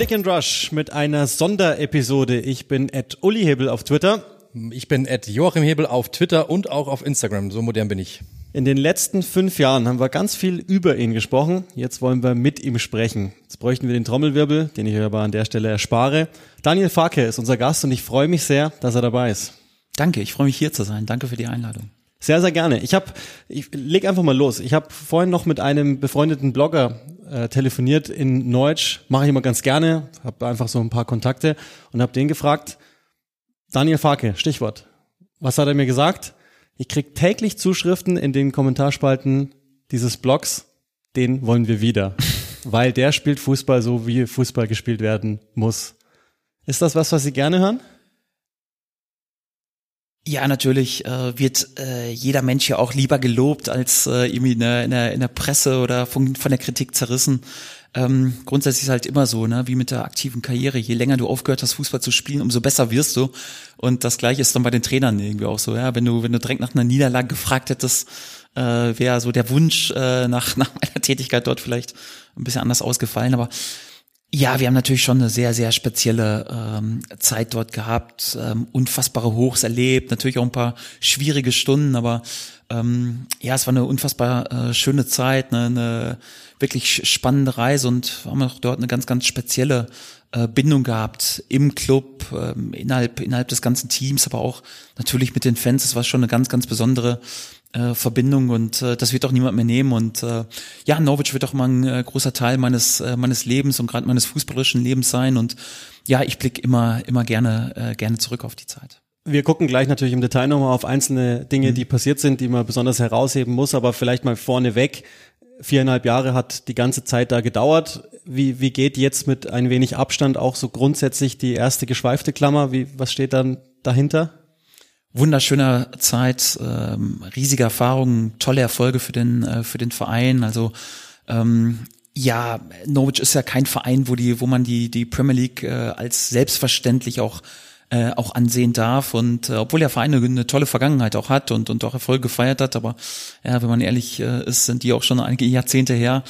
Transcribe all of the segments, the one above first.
Click and Rush mit einer Sonderepisode. Ich bin Ed Uli Hebel auf Twitter. Ich bin Ed Joachim Hebel auf Twitter und auch auf Instagram. So modern bin ich. In den letzten fünf Jahren haben wir ganz viel über ihn gesprochen. Jetzt wollen wir mit ihm sprechen. Jetzt bräuchten wir den Trommelwirbel, den ich aber an der Stelle erspare. Daniel Farke ist unser Gast und ich freue mich sehr, dass er dabei ist. Danke, ich freue mich hier zu sein. Danke für die Einladung. Sehr, sehr gerne. Ich habe, ich leg einfach mal los. Ich habe vorhin noch mit einem befreundeten Blogger äh, telefoniert in Neutsch. Mache ich immer ganz gerne. Habe einfach so ein paar Kontakte und habe den gefragt. Daniel Farke, Stichwort. Was hat er mir gesagt? Ich krieg täglich Zuschriften in den Kommentarspalten dieses Blogs. Den wollen wir wieder, weil der spielt Fußball so, wie Fußball gespielt werden muss. Ist das was, was Sie gerne hören? Ja, natürlich äh, wird äh, jeder Mensch ja auch lieber gelobt, als äh, irgendwie in der, in, der, in der Presse oder von, von der Kritik zerrissen. Ähm, grundsätzlich ist halt immer so, ne, wie mit der aktiven Karriere. Je länger du aufgehört hast, Fußball zu spielen, umso besser wirst du. Und das gleiche ist dann bei den Trainern irgendwie auch so. Ja, wenn du, wenn du direkt nach einer Niederlage gefragt hättest, äh, wäre so der Wunsch äh, nach, nach meiner Tätigkeit dort vielleicht ein bisschen anders ausgefallen. Aber ja, wir haben natürlich schon eine sehr, sehr spezielle ähm, Zeit dort gehabt, ähm, unfassbare Hochs erlebt, natürlich auch ein paar schwierige Stunden, aber ähm, ja, es war eine unfassbar äh, schöne Zeit, ne, eine wirklich spannende Reise und haben auch dort eine ganz, ganz spezielle äh, Bindung gehabt im Club, ähm, innerhalb, innerhalb des ganzen Teams, aber auch natürlich mit den Fans. Das war schon eine ganz, ganz besondere äh, Verbindung und äh, das wird auch niemand mehr nehmen. Und äh, ja, Norwich wird auch mal ein äh, großer Teil meines, äh, meines Lebens und gerade meines fußballerischen Lebens sein. Und ja, ich blicke immer, immer gerne, äh, gerne zurück auf die Zeit. Wir gucken gleich natürlich im Detail nochmal auf einzelne Dinge, mhm. die passiert sind, die man besonders herausheben muss, aber vielleicht mal vorneweg. Viereinhalb Jahre hat die ganze Zeit da gedauert. Wie, wie geht jetzt mit ein wenig Abstand auch so grundsätzlich die erste geschweifte Klammer? Wie, was steht dann dahinter? Wunderschöner Zeit, ähm, riesige Erfahrungen, tolle Erfolge für den äh, für den Verein. Also ähm, ja, Norwich ist ja kein Verein, wo die, wo man die die Premier League äh, als selbstverständlich auch äh, auch ansehen darf und äh, obwohl der Verein eine, eine tolle Vergangenheit auch hat und und auch Erfolge gefeiert hat, aber ja, wenn man ehrlich äh, ist, sind die auch schon einige Jahrzehnte her.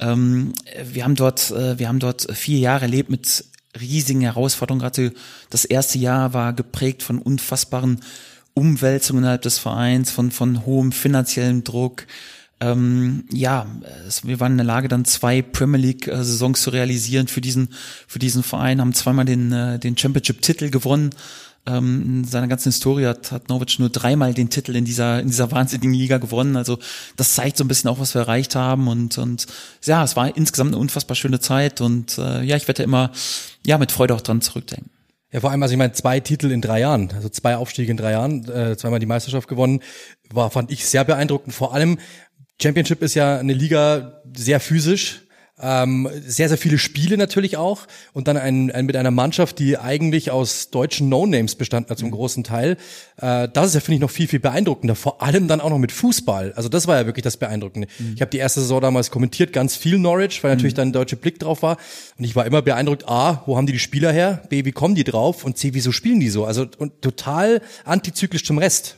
Ähm, wir haben dort äh, wir haben dort vier Jahre erlebt mit riesigen Herausforderungen. Gerade das erste Jahr war geprägt von unfassbaren Umwälzungen innerhalb des Vereins, von, von hohem finanziellem Druck. Ähm, ja, es, wir waren in der Lage, dann zwei Premier League-Saisons zu realisieren für diesen, für diesen Verein, haben zweimal den, äh, den Championship-Titel gewonnen. Ähm, in seiner ganzen Historie hat, hat Norwich nur dreimal den Titel in dieser, in dieser wahnsinnigen Liga gewonnen. Also das zeigt so ein bisschen auch, was wir erreicht haben. Und, und ja, es war insgesamt eine unfassbar schöne Zeit. Und äh, ja, ich werde immer ja mit Freude auch dran zurückdenken. Ja, vor allem, also ich meine, zwei Titel in drei Jahren, also zwei Aufstiege in drei Jahren, äh, zweimal die Meisterschaft gewonnen, war, fand ich sehr beeindruckend. Vor allem, Championship ist ja eine Liga sehr physisch, ähm, sehr, sehr viele Spiele natürlich auch und dann ein, ein, mit einer Mannschaft, die eigentlich aus deutschen No-Names bestand hat zum mhm. großen Teil. Äh, das ist ja, finde ich, noch viel, viel beeindruckender. Vor allem dann auch noch mit Fußball. Also das war ja wirklich das Beeindruckende. Mhm. Ich habe die erste Saison damals kommentiert, ganz viel Norwich, weil natürlich mhm. dann ein deutscher Blick drauf war. Und ich war immer beeindruckt, A, wo haben die die Spieler her? B, wie kommen die drauf? Und C, wieso spielen die so? Also und total antizyklisch zum Rest.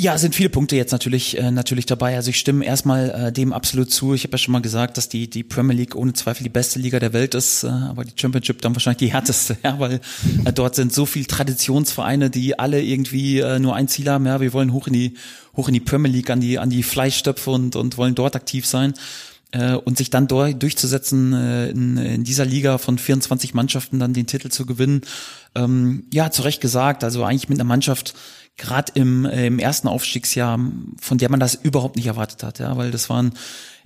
Ja, sind viele Punkte jetzt natürlich äh, natürlich dabei. Also ich stimme erstmal äh, dem absolut zu. Ich habe ja schon mal gesagt, dass die die Premier League ohne Zweifel die beste Liga der Welt ist, äh, aber die Championship dann wahrscheinlich die härteste, ja, weil äh, dort sind so viel Traditionsvereine, die alle irgendwie äh, nur ein Ziel haben, ja, wir wollen hoch in die hoch in die Premier League an die an die Fleischstöpfe und und wollen dort aktiv sein äh, und sich dann durchzusetzen äh, in, in dieser Liga von 24 Mannschaften dann den Titel zu gewinnen. Ähm, ja, zu Recht gesagt, also eigentlich mit einer Mannschaft gerade im, äh, im ersten Aufstiegsjahr, von der man das überhaupt nicht erwartet hat, ja, weil das waren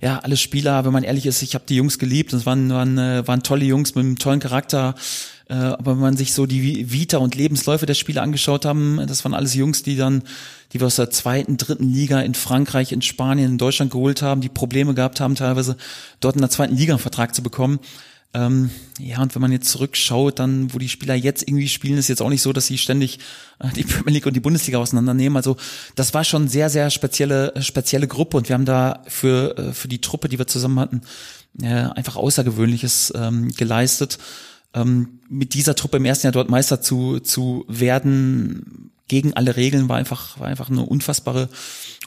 ja alle Spieler, wenn man ehrlich ist, ich habe die Jungs geliebt, das waren, waren, äh, waren tolle Jungs mit einem tollen Charakter, äh, aber wenn man sich so die Vita und Lebensläufe der Spieler angeschaut haben, das waren alles Jungs, die dann, die wir aus der zweiten, dritten Liga in Frankreich, in Spanien, in Deutschland geholt haben, die Probleme gehabt haben, teilweise dort in der zweiten Liga einen Vertrag zu bekommen. Ähm, ja, und wenn man jetzt zurückschaut, dann, wo die Spieler jetzt irgendwie spielen, ist jetzt auch nicht so, dass sie ständig äh, die Premier League und die Bundesliga auseinandernehmen. Also das war schon sehr, sehr spezielle, spezielle Gruppe und wir haben da für, äh, für die Truppe, die wir zusammen hatten, äh, einfach Außergewöhnliches ähm, geleistet. Ähm, mit dieser Truppe im ersten Jahr dort Meister zu, zu werden, gegen alle Regeln, war einfach, war einfach eine unfassbare,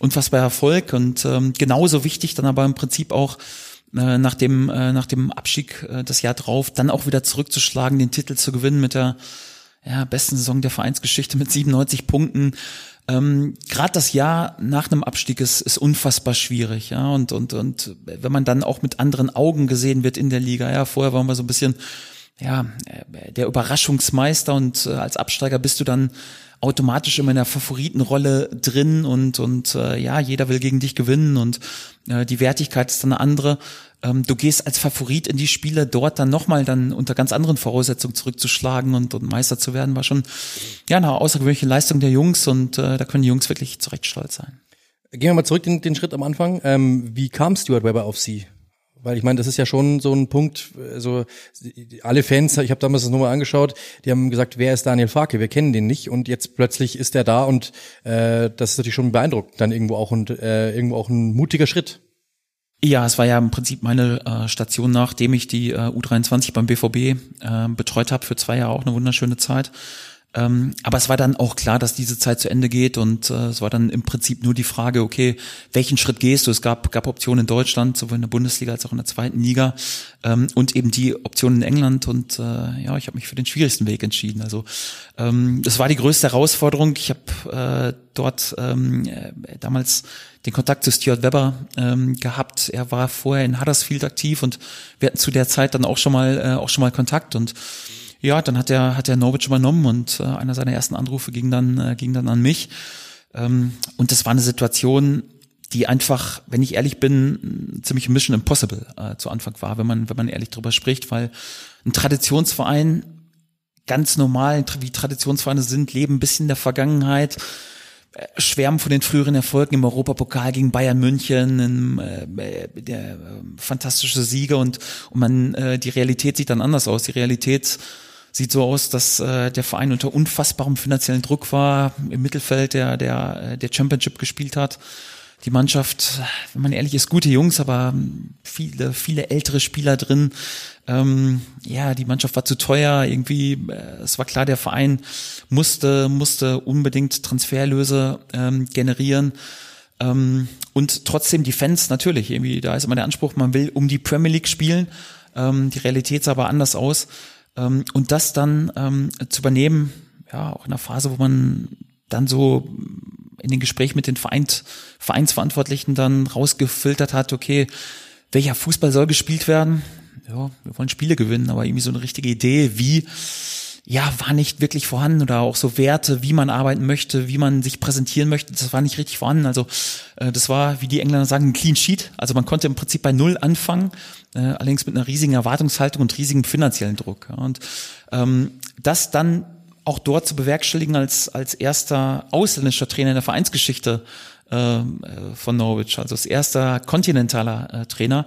unfassbarer Erfolg und ähm, genauso wichtig dann aber im Prinzip auch äh, nach dem äh, nach dem Abstieg äh, das Jahr drauf, dann auch wieder zurückzuschlagen, den Titel zu gewinnen mit der ja, besten Saison der Vereinsgeschichte mit 97 Punkten. Ähm, Gerade das Jahr nach einem Abstieg ist, ist unfassbar schwierig, ja. Und, und, und wenn man dann auch mit anderen Augen gesehen wird in der Liga, ja, vorher waren wir so ein bisschen, ja, äh, der Überraschungsmeister und äh, als Absteiger bist du dann automatisch immer in der Favoritenrolle drin und und äh, ja jeder will gegen dich gewinnen und äh, die Wertigkeit ist dann eine andere ähm, du gehst als Favorit in die Spiele, dort dann nochmal dann unter ganz anderen Voraussetzungen zurückzuschlagen und, und Meister zu werden, war schon ja eine außergewöhnliche Leistung der Jungs und äh, da können die Jungs wirklich zu Recht stolz sein. Gehen wir mal zurück den, den Schritt am Anfang. Ähm, wie kam Stuart Weber auf Sie? Weil ich meine, das ist ja schon so ein Punkt, also alle Fans, ich habe damals das nochmal angeschaut, die haben gesagt, wer ist Daniel Farke? Wir kennen den nicht und jetzt plötzlich ist er da und äh, das ist natürlich schon beeindruckend dann irgendwo auch und äh, irgendwo auch ein mutiger Schritt. Ja, es war ja im Prinzip meine äh, Station, nachdem ich die äh, U23 beim BVB äh, betreut habe, für zwei Jahre auch eine wunderschöne Zeit. Ähm, aber es war dann auch klar, dass diese Zeit zu Ende geht und äh, es war dann im Prinzip nur die Frage, okay, welchen Schritt gehst du? Es gab, gab Optionen in Deutschland, sowohl in der Bundesliga als auch in der zweiten Liga ähm, und eben die Optionen in England und äh, ja, ich habe mich für den schwierigsten Weg entschieden. Also ähm, das war die größte Herausforderung. Ich habe äh, dort ähm, äh, damals den Kontakt zu Stuart Webber ähm, gehabt. Er war vorher in Huddersfield aktiv und wir hatten zu der Zeit dann auch schon mal äh, auch schon mal Kontakt und ja, dann hat er hat er Norwich übernommen und äh, einer seiner ersten Anrufe ging dann äh, ging dann an mich. Ähm, und das war eine Situation, die einfach, wenn ich ehrlich bin, ziemlich Mission Impossible äh, zu Anfang war, wenn man wenn man ehrlich drüber spricht, weil ein Traditionsverein ganz normal, wie Traditionsvereine sind, leben ein bisschen in der Vergangenheit äh, schwärmen von den früheren Erfolgen im Europapokal gegen Bayern München, im, äh, der äh, fantastische Siege und, und man äh, die Realität sieht dann anders aus. Die Realität sieht so aus, dass äh, der Verein unter unfassbarem finanziellen Druck war, im Mittelfeld der, der, der Championship gespielt hat. Die Mannschaft, wenn man ehrlich ist, gute Jungs, aber viele, viele ältere Spieler drin. Ähm, ja, die Mannschaft war zu teuer. Irgendwie, äh, es war klar, der Verein musste, musste unbedingt Transferlöse ähm, generieren. Ähm, und trotzdem die Fans natürlich, irgendwie, da ist immer der Anspruch, man will um die Premier League spielen. Ähm, die Realität sah aber anders aus. Ähm, und das dann ähm, zu übernehmen, ja, auch in einer Phase, wo man dann so in den Gesprächen mit den Vereins, Vereinsverantwortlichen dann rausgefiltert hat, okay, welcher Fußball soll gespielt werden? Ja, wir wollen Spiele gewinnen, aber irgendwie so eine richtige Idee, wie, ja, war nicht wirklich vorhanden oder auch so Werte, wie man arbeiten möchte, wie man sich präsentieren möchte, das war nicht richtig vorhanden. Also äh, das war, wie die Engländer sagen, ein Clean Sheet. Also man konnte im Prinzip bei Null anfangen, äh, allerdings mit einer riesigen Erwartungshaltung und riesigem finanziellen Druck. Ja. Und ähm, das dann auch dort zu bewerkstelligen als, als erster ausländischer Trainer in der Vereinsgeschichte ähm, äh, von Norwich, also als erster kontinentaler äh, Trainer,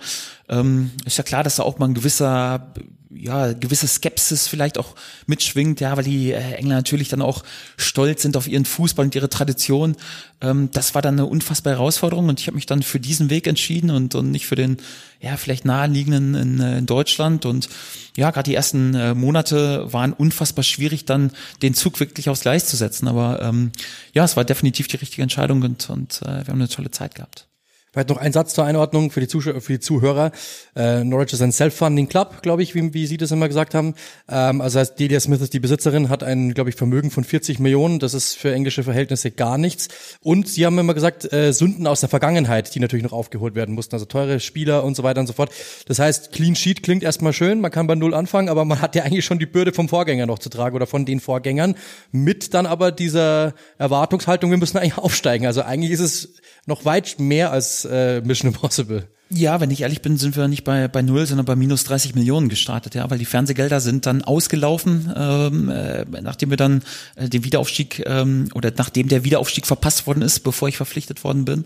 ähm, ist ja klar, dass da auch mal ein gewisser ja, gewisse Skepsis vielleicht auch mitschwingt, ja, weil die äh, Engländer natürlich dann auch stolz sind auf ihren Fußball und ihre Tradition. Ähm, das war dann eine unfassbare Herausforderung und ich habe mich dann für diesen Weg entschieden und, und nicht für den, ja, vielleicht naheliegenden in, äh, in Deutschland. Und ja, gerade die ersten äh, Monate waren unfassbar schwierig, dann den Zug wirklich aufs Gleis zu setzen. Aber ähm, ja, es war definitiv die richtige Entscheidung und, und äh, wir haben eine tolle Zeit gehabt. Vielleicht noch ein Satz zur Einordnung für die, Zuschauer, für die Zuhörer. Äh, Norwich ist ein Self-Funding Club, glaube ich, wie, wie Sie das immer gesagt haben. Ähm, also heißt, Delia Smith ist die Besitzerin, hat ein, glaube ich, Vermögen von 40 Millionen. Das ist für englische Verhältnisse gar nichts. Und Sie haben immer gesagt, äh, Sünden aus der Vergangenheit, die natürlich noch aufgeholt werden mussten. Also teure Spieler und so weiter und so fort. Das heißt, Clean Sheet klingt erstmal schön, man kann bei Null anfangen, aber man hat ja eigentlich schon die Bürde vom Vorgänger noch zu tragen oder von den Vorgängern. Mit dann aber dieser Erwartungshaltung, wir müssen eigentlich aufsteigen. Also eigentlich ist es noch weit mehr als äh, Mission Impossible. Ja, wenn ich ehrlich bin, sind wir nicht bei, bei null, sondern bei minus 30 Millionen gestartet, ja, weil die Fernsehgelder sind dann ausgelaufen, ähm, äh, nachdem wir dann äh, den Wiederaufstieg ähm, oder nachdem der Wiederaufstieg verpasst worden ist, bevor ich verpflichtet worden bin.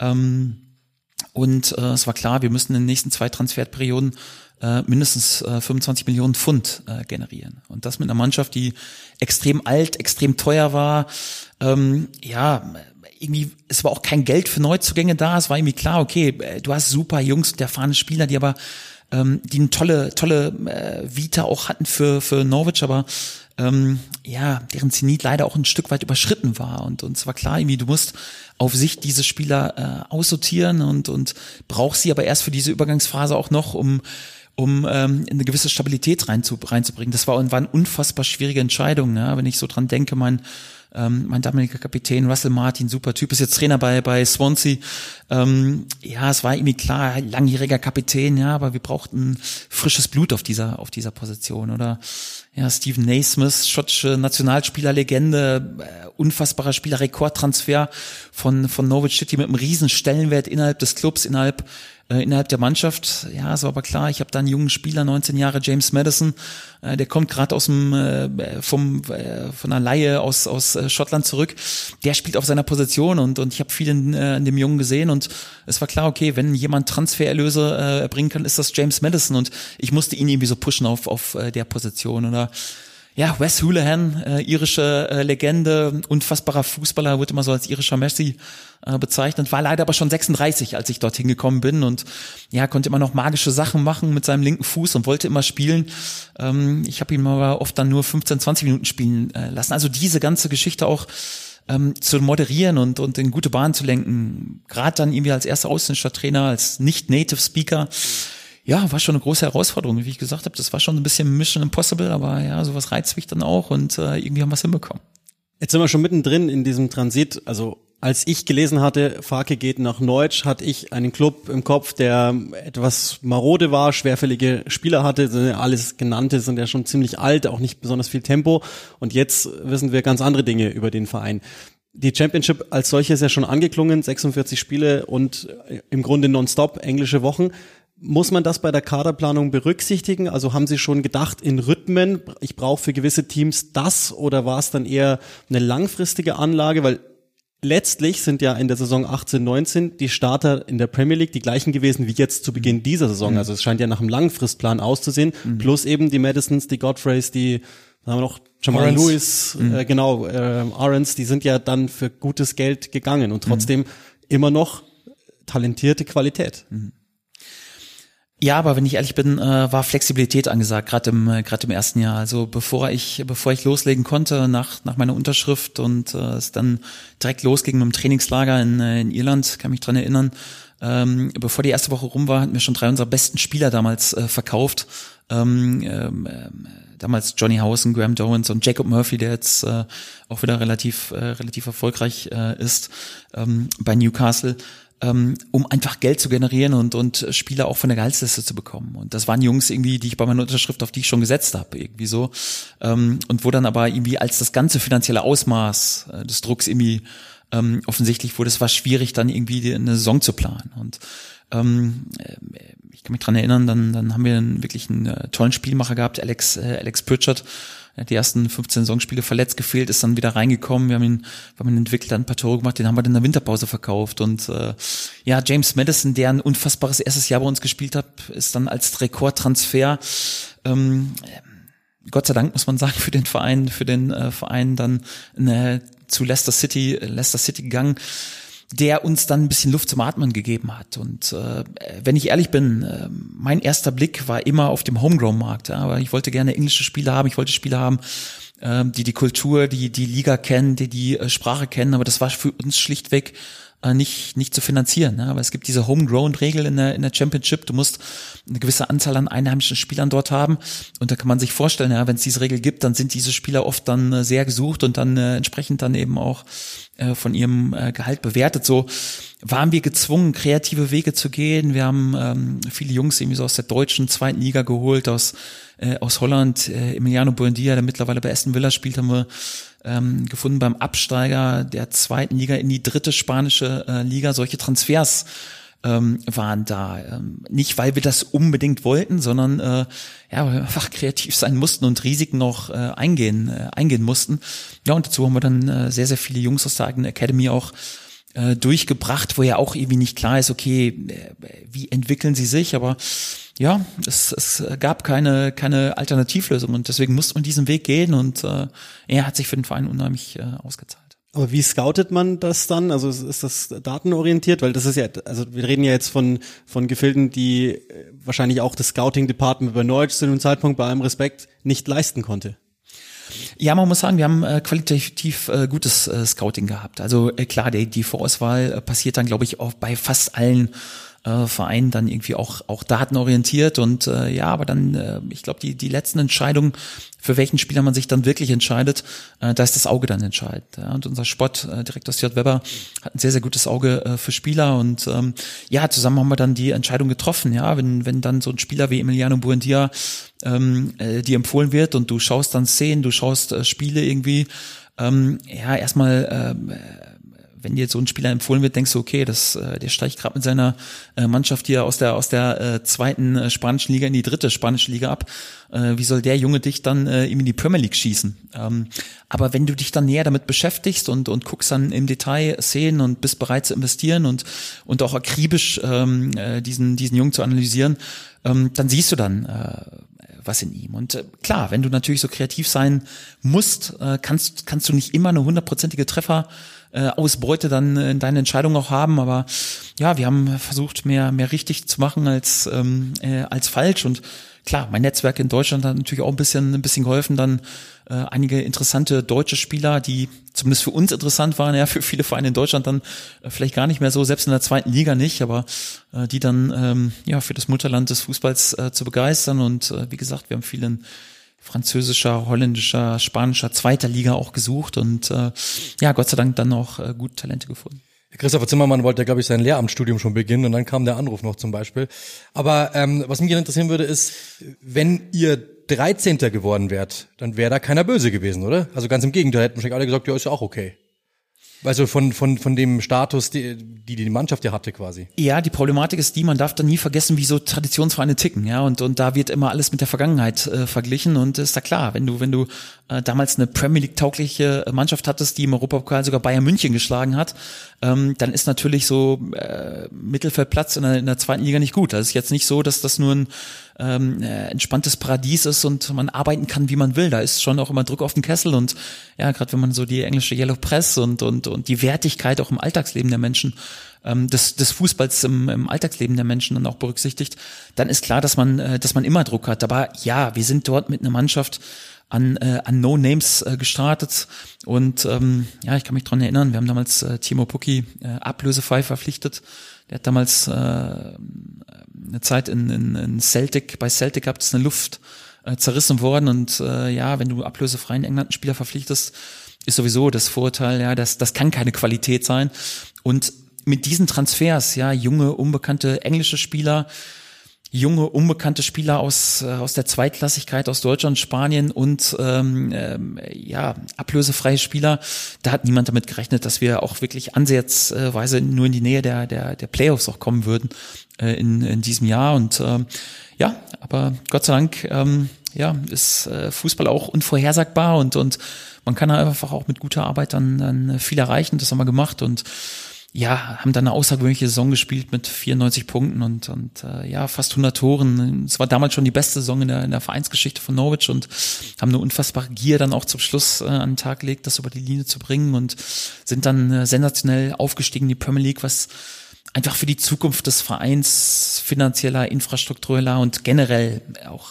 Ähm, und äh, es war klar, wir müssen in den nächsten zwei Transferperioden äh, mindestens äh, 25 Millionen Pfund äh, generieren. Und das mit einer Mannschaft, die extrem alt, extrem teuer war. Ähm, ja, irgendwie, es war auch kein Geld für Neuzugänge da. Es war irgendwie klar, okay, äh, du hast super Jungs und erfahrene Spieler, die aber ähm, die eine tolle, tolle äh, Vita auch hatten für, für Norwich, aber ähm, ja, deren Zenit leider auch ein Stück weit überschritten war. Und uns war klar, irgendwie, du musst auf sich diese Spieler äh, aussortieren und, und brauchst sie aber erst für diese Übergangsphase auch noch, um um ähm, eine gewisse Stabilität rein zu, reinzubringen. Das war, war eine unfassbar schwierige Entscheidung, ja? wenn ich so dran denke, mein ähm, mein damaliger Kapitän Russell Martin, super Typ, ist jetzt Trainer bei bei Swansea. Ähm, ja, es war irgendwie klar, langjähriger Kapitän, ja, aber wir brauchten frisches Blut auf dieser auf dieser Position oder ja, Stephen Naismith, schottische Nationalspielerlegende, äh, unfassbarer Spieler, Rekordtransfer von von Norwich City mit einem riesen Stellenwert innerhalb des Clubs, innerhalb äh, innerhalb der Mannschaft. Ja, ist aber klar, ich habe da einen jungen Spieler, 19 Jahre, James Madison, äh, der kommt gerade aus dem äh, vom äh, von einer Laie aus aus äh, Schottland zurück. Der spielt auf seiner Position und und ich habe viel in, äh, in dem Jungen gesehen und es war klar, okay, wenn jemand Transfererlöse äh, erbringen kann, ist das James Madison und ich musste ihn irgendwie so pushen auf auf äh, der Position oder ja, Wes Houlihan, äh, irische äh, Legende, unfassbarer Fußballer, wurde immer so als irischer Messi äh, bezeichnet, war leider aber schon 36, als ich dorthin gekommen bin und ja, konnte immer noch magische Sachen machen mit seinem linken Fuß und wollte immer spielen. Ähm, ich habe ihn aber oft dann nur 15, 20 Minuten spielen äh, lassen. Also diese ganze Geschichte auch ähm, zu moderieren und, und in gute Bahn zu lenken. Gerade dann irgendwie als erster ausländischer Trainer, als nicht-Native Speaker. Ja, war schon eine große Herausforderung. Wie ich gesagt habe, das war schon ein bisschen Mission Impossible, aber ja, sowas reizt mich dann auch und äh, irgendwie haben wir es hinbekommen. Jetzt sind wir schon mittendrin in diesem Transit. Also als ich gelesen hatte, Farke geht nach Neutsch, hatte ich einen Club im Kopf, der etwas marode war, schwerfällige Spieler hatte, alles genannte sind ja schon ziemlich alt, auch nicht besonders viel Tempo. Und jetzt wissen wir ganz andere Dinge über den Verein. Die Championship als solche ist ja schon angeklungen, 46 Spiele und im Grunde nonstop englische Wochen. Muss man das bei der Kaderplanung berücksichtigen? Also haben Sie schon gedacht in Rhythmen, ich brauche für gewisse Teams das oder war es dann eher eine langfristige Anlage? Weil letztlich sind ja in der Saison 18, 19 die Starter in der Premier League die gleichen gewesen wie jetzt zu Beginn dieser Saison. Mhm. Also es scheint ja nach einem Langfristplan auszusehen. Mhm. Plus eben die Madisons, die Godfreys, die haben wir noch Jamal Lewis, mhm. äh, genau, äh, Arons, die sind ja dann für gutes Geld gegangen und trotzdem mhm. immer noch talentierte Qualität. Mhm. Ja, aber wenn ich ehrlich bin, äh, war Flexibilität angesagt, gerade im äh, gerade im ersten Jahr. Also bevor ich bevor ich loslegen konnte nach nach meiner Unterschrift und äh, es dann direkt losging mit dem Trainingslager in, äh, in Irland, kann mich dran erinnern. Ähm, bevor die erste Woche rum war, hatten wir schon drei unserer besten Spieler damals äh, verkauft. Ähm, ähm, äh, damals Johnny Hausen, Graham Dowens und Jacob Murphy, der jetzt äh, auch wieder relativ äh, relativ erfolgreich äh, ist ähm, bei Newcastle ähm, um einfach Geld zu generieren und, und Spieler auch von der Gehaltsliste zu bekommen. Und das waren Jungs irgendwie, die ich bei meiner Unterschrift, auf die ich schon gesetzt habe, irgendwie so. Ähm, und wo dann aber irgendwie als das ganze finanzielle Ausmaß äh, des Drucks irgendwie ähm, offensichtlich wurde, es war schwierig, dann irgendwie eine Saison zu planen. Und ähm, äh, ich kann mich dran erinnern, dann, dann haben wir einen, wirklich einen äh, tollen Spielmacher gehabt, Alex, äh, Alex Pritchard, die ersten 15 Saisonspiele verletzt gefehlt, ist dann wieder reingekommen. Wir haben ihn, wir haben ihn entwickelt, ein paar Tore gemacht, den haben wir dann in der Winterpause verkauft. Und äh, ja, James Madison, der ein unfassbares erstes Jahr bei uns gespielt hat, ist dann als Rekordtransfer ähm, Gott sei Dank muss man sagen für den Verein, für den äh, Verein dann äh, zu Leicester City, Leicester City gegangen der uns dann ein bisschen Luft zum Atmen gegeben hat. Und äh, wenn ich ehrlich bin, äh, mein erster Blick war immer auf dem Homegrown-Markt. Ja, aber ich wollte gerne englische Spieler haben, ich wollte Spieler haben, äh, die die Kultur, die die Liga kennen, die die äh, Sprache kennen. Aber das war für uns schlichtweg äh, nicht, nicht zu finanzieren. Ne? Aber es gibt diese Homegrown-Regel in der, in der Championship. Du musst eine gewisse Anzahl an einheimischen Spielern dort haben. Und da kann man sich vorstellen, ja, wenn es diese Regel gibt, dann sind diese Spieler oft dann äh, sehr gesucht und dann äh, entsprechend dann eben auch äh, von ihrem äh, Gehalt bewertet. So waren wir gezwungen, kreative Wege zu gehen. Wir haben ähm, viele Jungs irgendwie so aus der deutschen zweiten Liga geholt, aus, äh, aus Holland. Äh, Emiliano Buendia, der mittlerweile bei Aston Villa spielt, haben wir ähm, gefunden beim Absteiger der zweiten Liga in die dritte spanische äh, Liga. Solche Transfers ähm, waren da. Ähm, nicht, weil wir das unbedingt wollten, sondern äh, ja, weil wir einfach kreativ sein mussten und Risiken noch äh, eingehen, äh, eingehen mussten. Ja, und dazu haben wir dann äh, sehr, sehr viele Jungs aus der eigenen Academy auch äh, durchgebracht, wo ja auch irgendwie nicht klar ist, okay, äh, wie entwickeln sie sich, aber ja, es, es gab keine, keine Alternativlösung und deswegen musste man diesen Weg gehen und äh, er hat sich für den Verein unheimlich äh, ausgezahlt. Aber wie scoutet man das dann? Also ist das datenorientiert? Weil das ist ja, also wir reden ja jetzt von, von Gefilden, die äh, wahrscheinlich auch das Scouting-Department bei Neutsch zu einem Zeitpunkt bei allem Respekt nicht leisten konnte. Ja, man muss sagen, wir haben äh, qualitativ äh, gutes äh, Scouting gehabt. Also äh, klar, die, die Vorauswahl äh, passiert dann, glaube ich, auch bei fast allen äh, Verein dann irgendwie auch auch datenorientiert und äh, ja, aber dann äh, ich glaube die die letzten Entscheidungen für welchen Spieler man sich dann wirklich entscheidet, äh, da ist das Auge dann entscheidend. Ja. Und unser Sportdirektor äh, Stuart Weber hat ein sehr sehr gutes Auge äh, für Spieler und ähm, ja zusammen haben wir dann die Entscheidung getroffen. Ja, wenn wenn dann so ein Spieler wie Emiliano Buendia ähm, äh, dir empfohlen wird und du schaust dann Szenen, du schaust äh, Spiele irgendwie ähm, ja erstmal äh, wenn dir so ein Spieler empfohlen wird, denkst du, okay, das, äh, der steigt gerade mit seiner äh, Mannschaft hier aus der aus der äh, zweiten äh, spanischen Liga in die dritte spanische Liga ab. Äh, wie soll der Junge dich dann äh, ihm in die Premier League schießen? Ähm, aber wenn du dich dann näher damit beschäftigst und und guckst dann im Detail Szenen und bist bereit zu investieren und und auch akribisch ähm, äh, diesen diesen Jungen zu analysieren, ähm, dann siehst du dann äh, was in ihm. Und äh, klar, wenn du natürlich so kreativ sein musst, äh, kannst, kannst du nicht immer eine hundertprozentige Treffer äh, Ausbeute dann in deine Entscheidung auch haben. Aber ja, wir haben versucht, mehr, mehr richtig zu machen als, ähm, äh, als falsch. Und klar, mein Netzwerk in Deutschland hat natürlich auch ein bisschen, ein bisschen geholfen, dann äh, einige interessante deutsche Spieler, die zumindest für uns interessant waren, ja, für viele Vereine in Deutschland dann äh, vielleicht gar nicht mehr so, selbst in der zweiten Liga nicht, aber äh, die dann ähm, ja für das Mutterland des Fußballs äh, zu begeistern. Und äh, wie gesagt, wir haben vielen französischer, holländischer, spanischer, zweiter Liga auch gesucht und äh, ja, Gott sei Dank dann auch äh, gute Talente gefunden. Christopher Zimmermann wollte, glaube ich, sein Lehramtsstudium schon beginnen und dann kam der Anruf noch zum Beispiel. Aber ähm, was mich interessieren würde, ist, wenn ihr 13. geworden wärt, dann wäre da keiner böse gewesen, oder? Also ganz im Gegenteil, hätten wahrscheinlich alle gesagt, ja, ist ja auch okay. Also von, von, von dem Status, die, die die Mannschaft ja hatte quasi. Ja, die Problematik ist die, man darf da nie vergessen, wie so Traditionsvereine ticken, ja, und, und da wird immer alles mit der Vergangenheit äh, verglichen und ist da klar, wenn du, wenn du äh, damals eine Premier League taugliche Mannschaft hattest, die im Europapokal sogar Bayern München geschlagen hat, ähm, dann ist natürlich so äh, Mittelfeldplatz in der, in der zweiten Liga nicht gut. Das ist jetzt nicht so, dass das nur ein ähm, äh, entspanntes Paradies ist und man arbeiten kann, wie man will. Da ist schon auch immer Druck auf den Kessel und ja, gerade wenn man so die englische Yellow Press und und und die Wertigkeit auch im Alltagsleben der Menschen ähm, des, des Fußballs im, im Alltagsleben der Menschen dann auch berücksichtigt, dann ist klar, dass man äh, dass man immer Druck hat. Aber ja, wir sind dort mit einer Mannschaft an, äh, an No Names äh, gestartet und ähm, ja, ich kann mich dran erinnern, wir haben damals äh, Timo Pucki äh, ablösefrei verpflichtet. Der hat damals äh, eine Zeit in, in, in Celtic, bei Celtic gehabt, ist eine Luft äh, zerrissen worden und äh, ja, wenn du ablösefrei in England einen Spieler verpflichtest, ist sowieso das Vorurteil, ja, das, das kann keine Qualität sein. Und mit diesen Transfers, ja, junge, unbekannte englische Spieler, junge, unbekannte Spieler aus, äh, aus der Zweitklassigkeit aus Deutschland, Spanien und ähm, ähm, ja, ablösefreie Spieler. Da hat niemand damit gerechnet, dass wir auch wirklich ansatzweise nur in die Nähe der, der, der Playoffs auch kommen würden äh, in, in diesem Jahr. Und ähm, ja, aber Gott sei Dank ähm, ja, ist äh, Fußball auch unvorhersagbar und, und man kann einfach auch mit guter Arbeit dann, dann viel erreichen. Das haben wir gemacht und ja, haben dann eine außergewöhnliche Saison gespielt mit 94 Punkten und, und äh, ja, fast 100 Toren. Es war damals schon die beste Saison in der, in der Vereinsgeschichte von Norwich und haben eine unfassbare Gier dann auch zum Schluss äh, an den Tag gelegt, das über die Linie zu bringen und sind dann äh, sensationell aufgestiegen in die Premier League, was einfach für die Zukunft des Vereins finanzieller, infrastruktureller und generell auch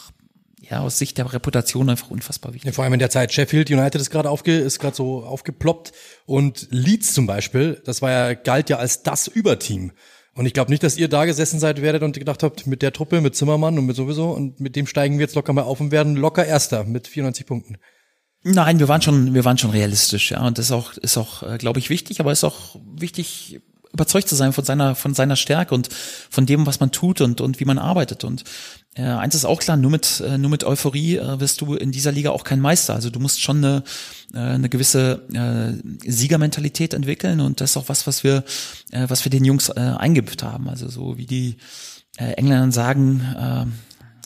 ja, aus Sicht der Reputation einfach unfassbar wichtig. Ja, vor allem in der Zeit Sheffield United ist gerade aufge, ist gerade so aufgeploppt und Leeds zum Beispiel, das war ja, galt ja als das Überteam. Und ich glaube nicht, dass ihr da gesessen seid werdet und gedacht habt, mit der Truppe, mit Zimmermann und mit sowieso und mit dem steigen wir jetzt locker mal auf und werden locker Erster mit 94 Punkten. Nein, wir waren schon, wir waren schon realistisch, ja, und das ist auch, ist auch, äh, glaube ich, wichtig, aber ist auch wichtig, überzeugt zu sein von seiner, von seiner Stärke und von dem, was man tut und, und wie man arbeitet. Und äh, eins ist auch klar, nur mit, äh, nur mit Euphorie äh, wirst du in dieser Liga auch kein Meister. Also du musst schon eine, eine gewisse Siegermentalität entwickeln und das ist auch was, was wir, was wir den Jungs äh, haben. Also so wie die Engländer sagen,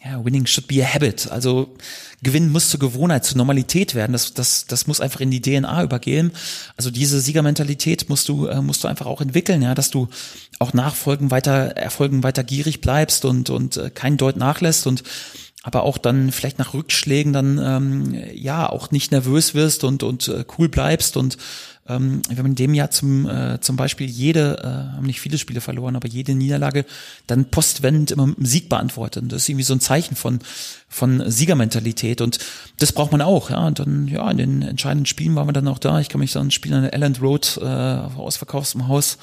ja, winning should be a habit. Also Gewinnen muss zur Gewohnheit, zur Normalität werden. Das, das, das muss einfach in die DNA übergehen. Also diese Siegermentalität musst du, äh, musst du einfach auch entwickeln, ja, dass du auch Nachfolgen weiter, Erfolgen weiter gierig bleibst und, und äh, kein Deut nachlässt und aber auch dann vielleicht nach Rückschlägen dann ähm, ja auch nicht nervös wirst und und äh, cool bleibst und Ähm, wir haben in dem Jahr zum, äh, zum Beispiel jede, äh, haben nicht viele Spiele verloren, aber jede Niederlage dann postwendend immer mit einem Sieg beantwortet. Und das ist irgendwie so ein Zeichen von, von Siegermentalität. Und das braucht man auch, ja. Und dann, ja, in den entscheidenden Spielen waren wir dann auch da. Ich kann mich an ein Spiel an der Elland Road äh, auf ausverkauftem Haus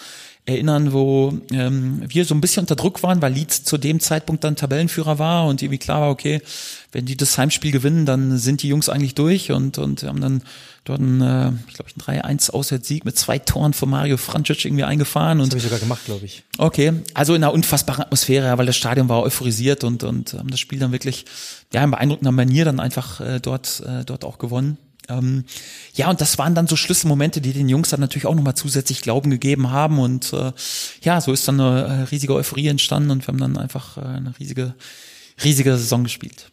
erinnern, wo ähm, wir so ein bisschen unter Druck waren, weil Leeds zu dem Zeitpunkt dann Tabellenführer war und irgendwie klar war, okay, wenn die das Heimspiel gewinnen, dann sind die Jungs eigentlich durch und und haben dann dort einen, äh, ich glaube, einen 3-1 Auswärtssieg mit zwei Toren von Mario Francic irgendwie eingefahren. Das habe ich sogar gemacht, glaube ich. Okay, also in einer unfassbaren Atmosphäre, weil das Stadion war euphorisiert und und haben das Spiel dann wirklich ja in beeindruckender Manier dann einfach äh, dort äh, dort auch gewonnen. Ähm, ja, und das waren dann so Schlüsselmomente, die den Jungs dann natürlich auch nochmal zusätzlich Glauben gegeben haben. Und äh, ja, so ist dann eine äh, riesige Euphorie entstanden und wir haben dann einfach äh, eine riesige, riesige Saison gespielt.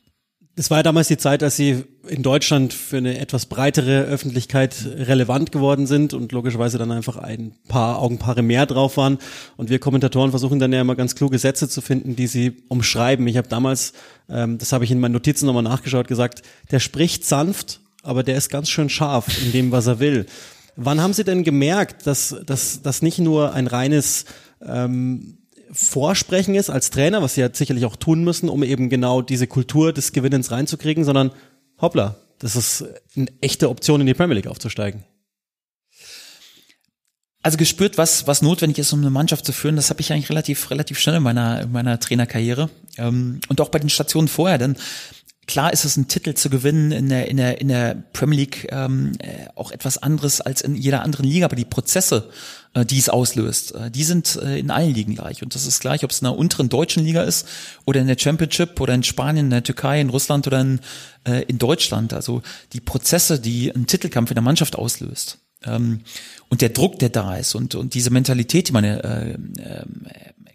Es war ja damals die Zeit, als sie in Deutschland für eine etwas breitere Öffentlichkeit relevant geworden sind und logischerweise dann einfach ein paar Augenpaare mehr drauf waren. Und wir Kommentatoren versuchen dann ja immer ganz kluge Sätze zu finden, die sie umschreiben. Ich habe damals, ähm, das habe ich in meinen Notizen nochmal nachgeschaut, gesagt, der spricht sanft aber der ist ganz schön scharf in dem, was er will. Wann haben Sie denn gemerkt, dass das nicht nur ein reines ähm, Vorsprechen ist als Trainer, was Sie ja sicherlich auch tun müssen, um eben genau diese Kultur des Gewinnens reinzukriegen, sondern hoppla, das ist eine echte Option, in die Premier League aufzusteigen? Also gespürt, was, was notwendig ist, um eine Mannschaft zu führen, das habe ich eigentlich relativ, relativ schnell in meiner, in meiner Trainerkarriere. Ähm, und auch bei den Stationen vorher, denn Klar ist es ein Titel zu gewinnen in der, in der, in der Premier League ähm, äh, auch etwas anderes als in jeder anderen Liga, aber die Prozesse, äh, die es auslöst, äh, die sind äh, in allen Ligen gleich. Und das ist gleich, ob es in der unteren deutschen Liga ist oder in der Championship oder in Spanien, in der Türkei, in Russland oder in, äh, in Deutschland. Also die Prozesse, die ein Titelkampf in der Mannschaft auslöst. Ähm, und der Druck, der da ist und, und diese Mentalität, die man äh, äh,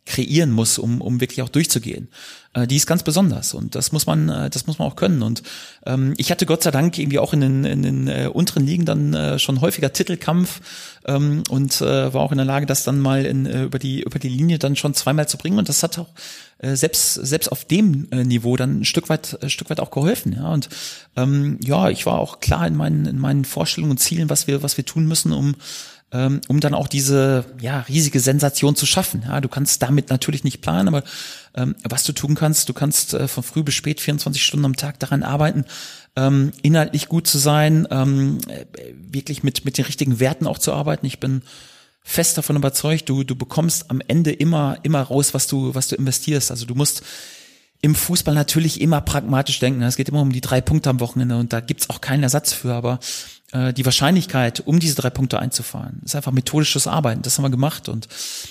kreieren muss, um, um wirklich auch durchzugehen. Äh, die ist ganz besonders und das muss man, äh, das muss man auch können. Und ähm, ich hatte Gott sei Dank irgendwie auch in den, in den äh, unteren Ligen dann äh, schon häufiger Titelkampf ähm, und äh, war auch in der Lage, das dann mal in, äh, über die über die Linie dann schon zweimal zu bringen. Und das hat auch äh, selbst selbst auf dem äh, Niveau dann ein Stück weit ein Stück weit auch geholfen. Ja und ähm, ja, ich war auch klar in meinen in meinen Vorstellungen und Zielen, was wir was wir tun müssen, um ähm, um dann auch diese ja, riesige Sensation zu schaffen. Ja, du kannst damit natürlich nicht planen, aber ähm, was du tun kannst, du kannst äh, von früh bis spät 24 Stunden am Tag daran arbeiten, ähm, inhaltlich gut zu sein, ähm, äh, wirklich mit, mit den richtigen Werten auch zu arbeiten. Ich bin fest davon überzeugt, du, du bekommst am Ende immer, immer raus, was du, was du investierst. Also du musst im Fußball natürlich immer pragmatisch denken. Es geht immer um die drei Punkte am Wochenende und da gibt's auch keinen Ersatz für, aber die Wahrscheinlichkeit, um diese drei Punkte einzufahren, ist einfach methodisches Arbeiten. Das haben wir gemacht und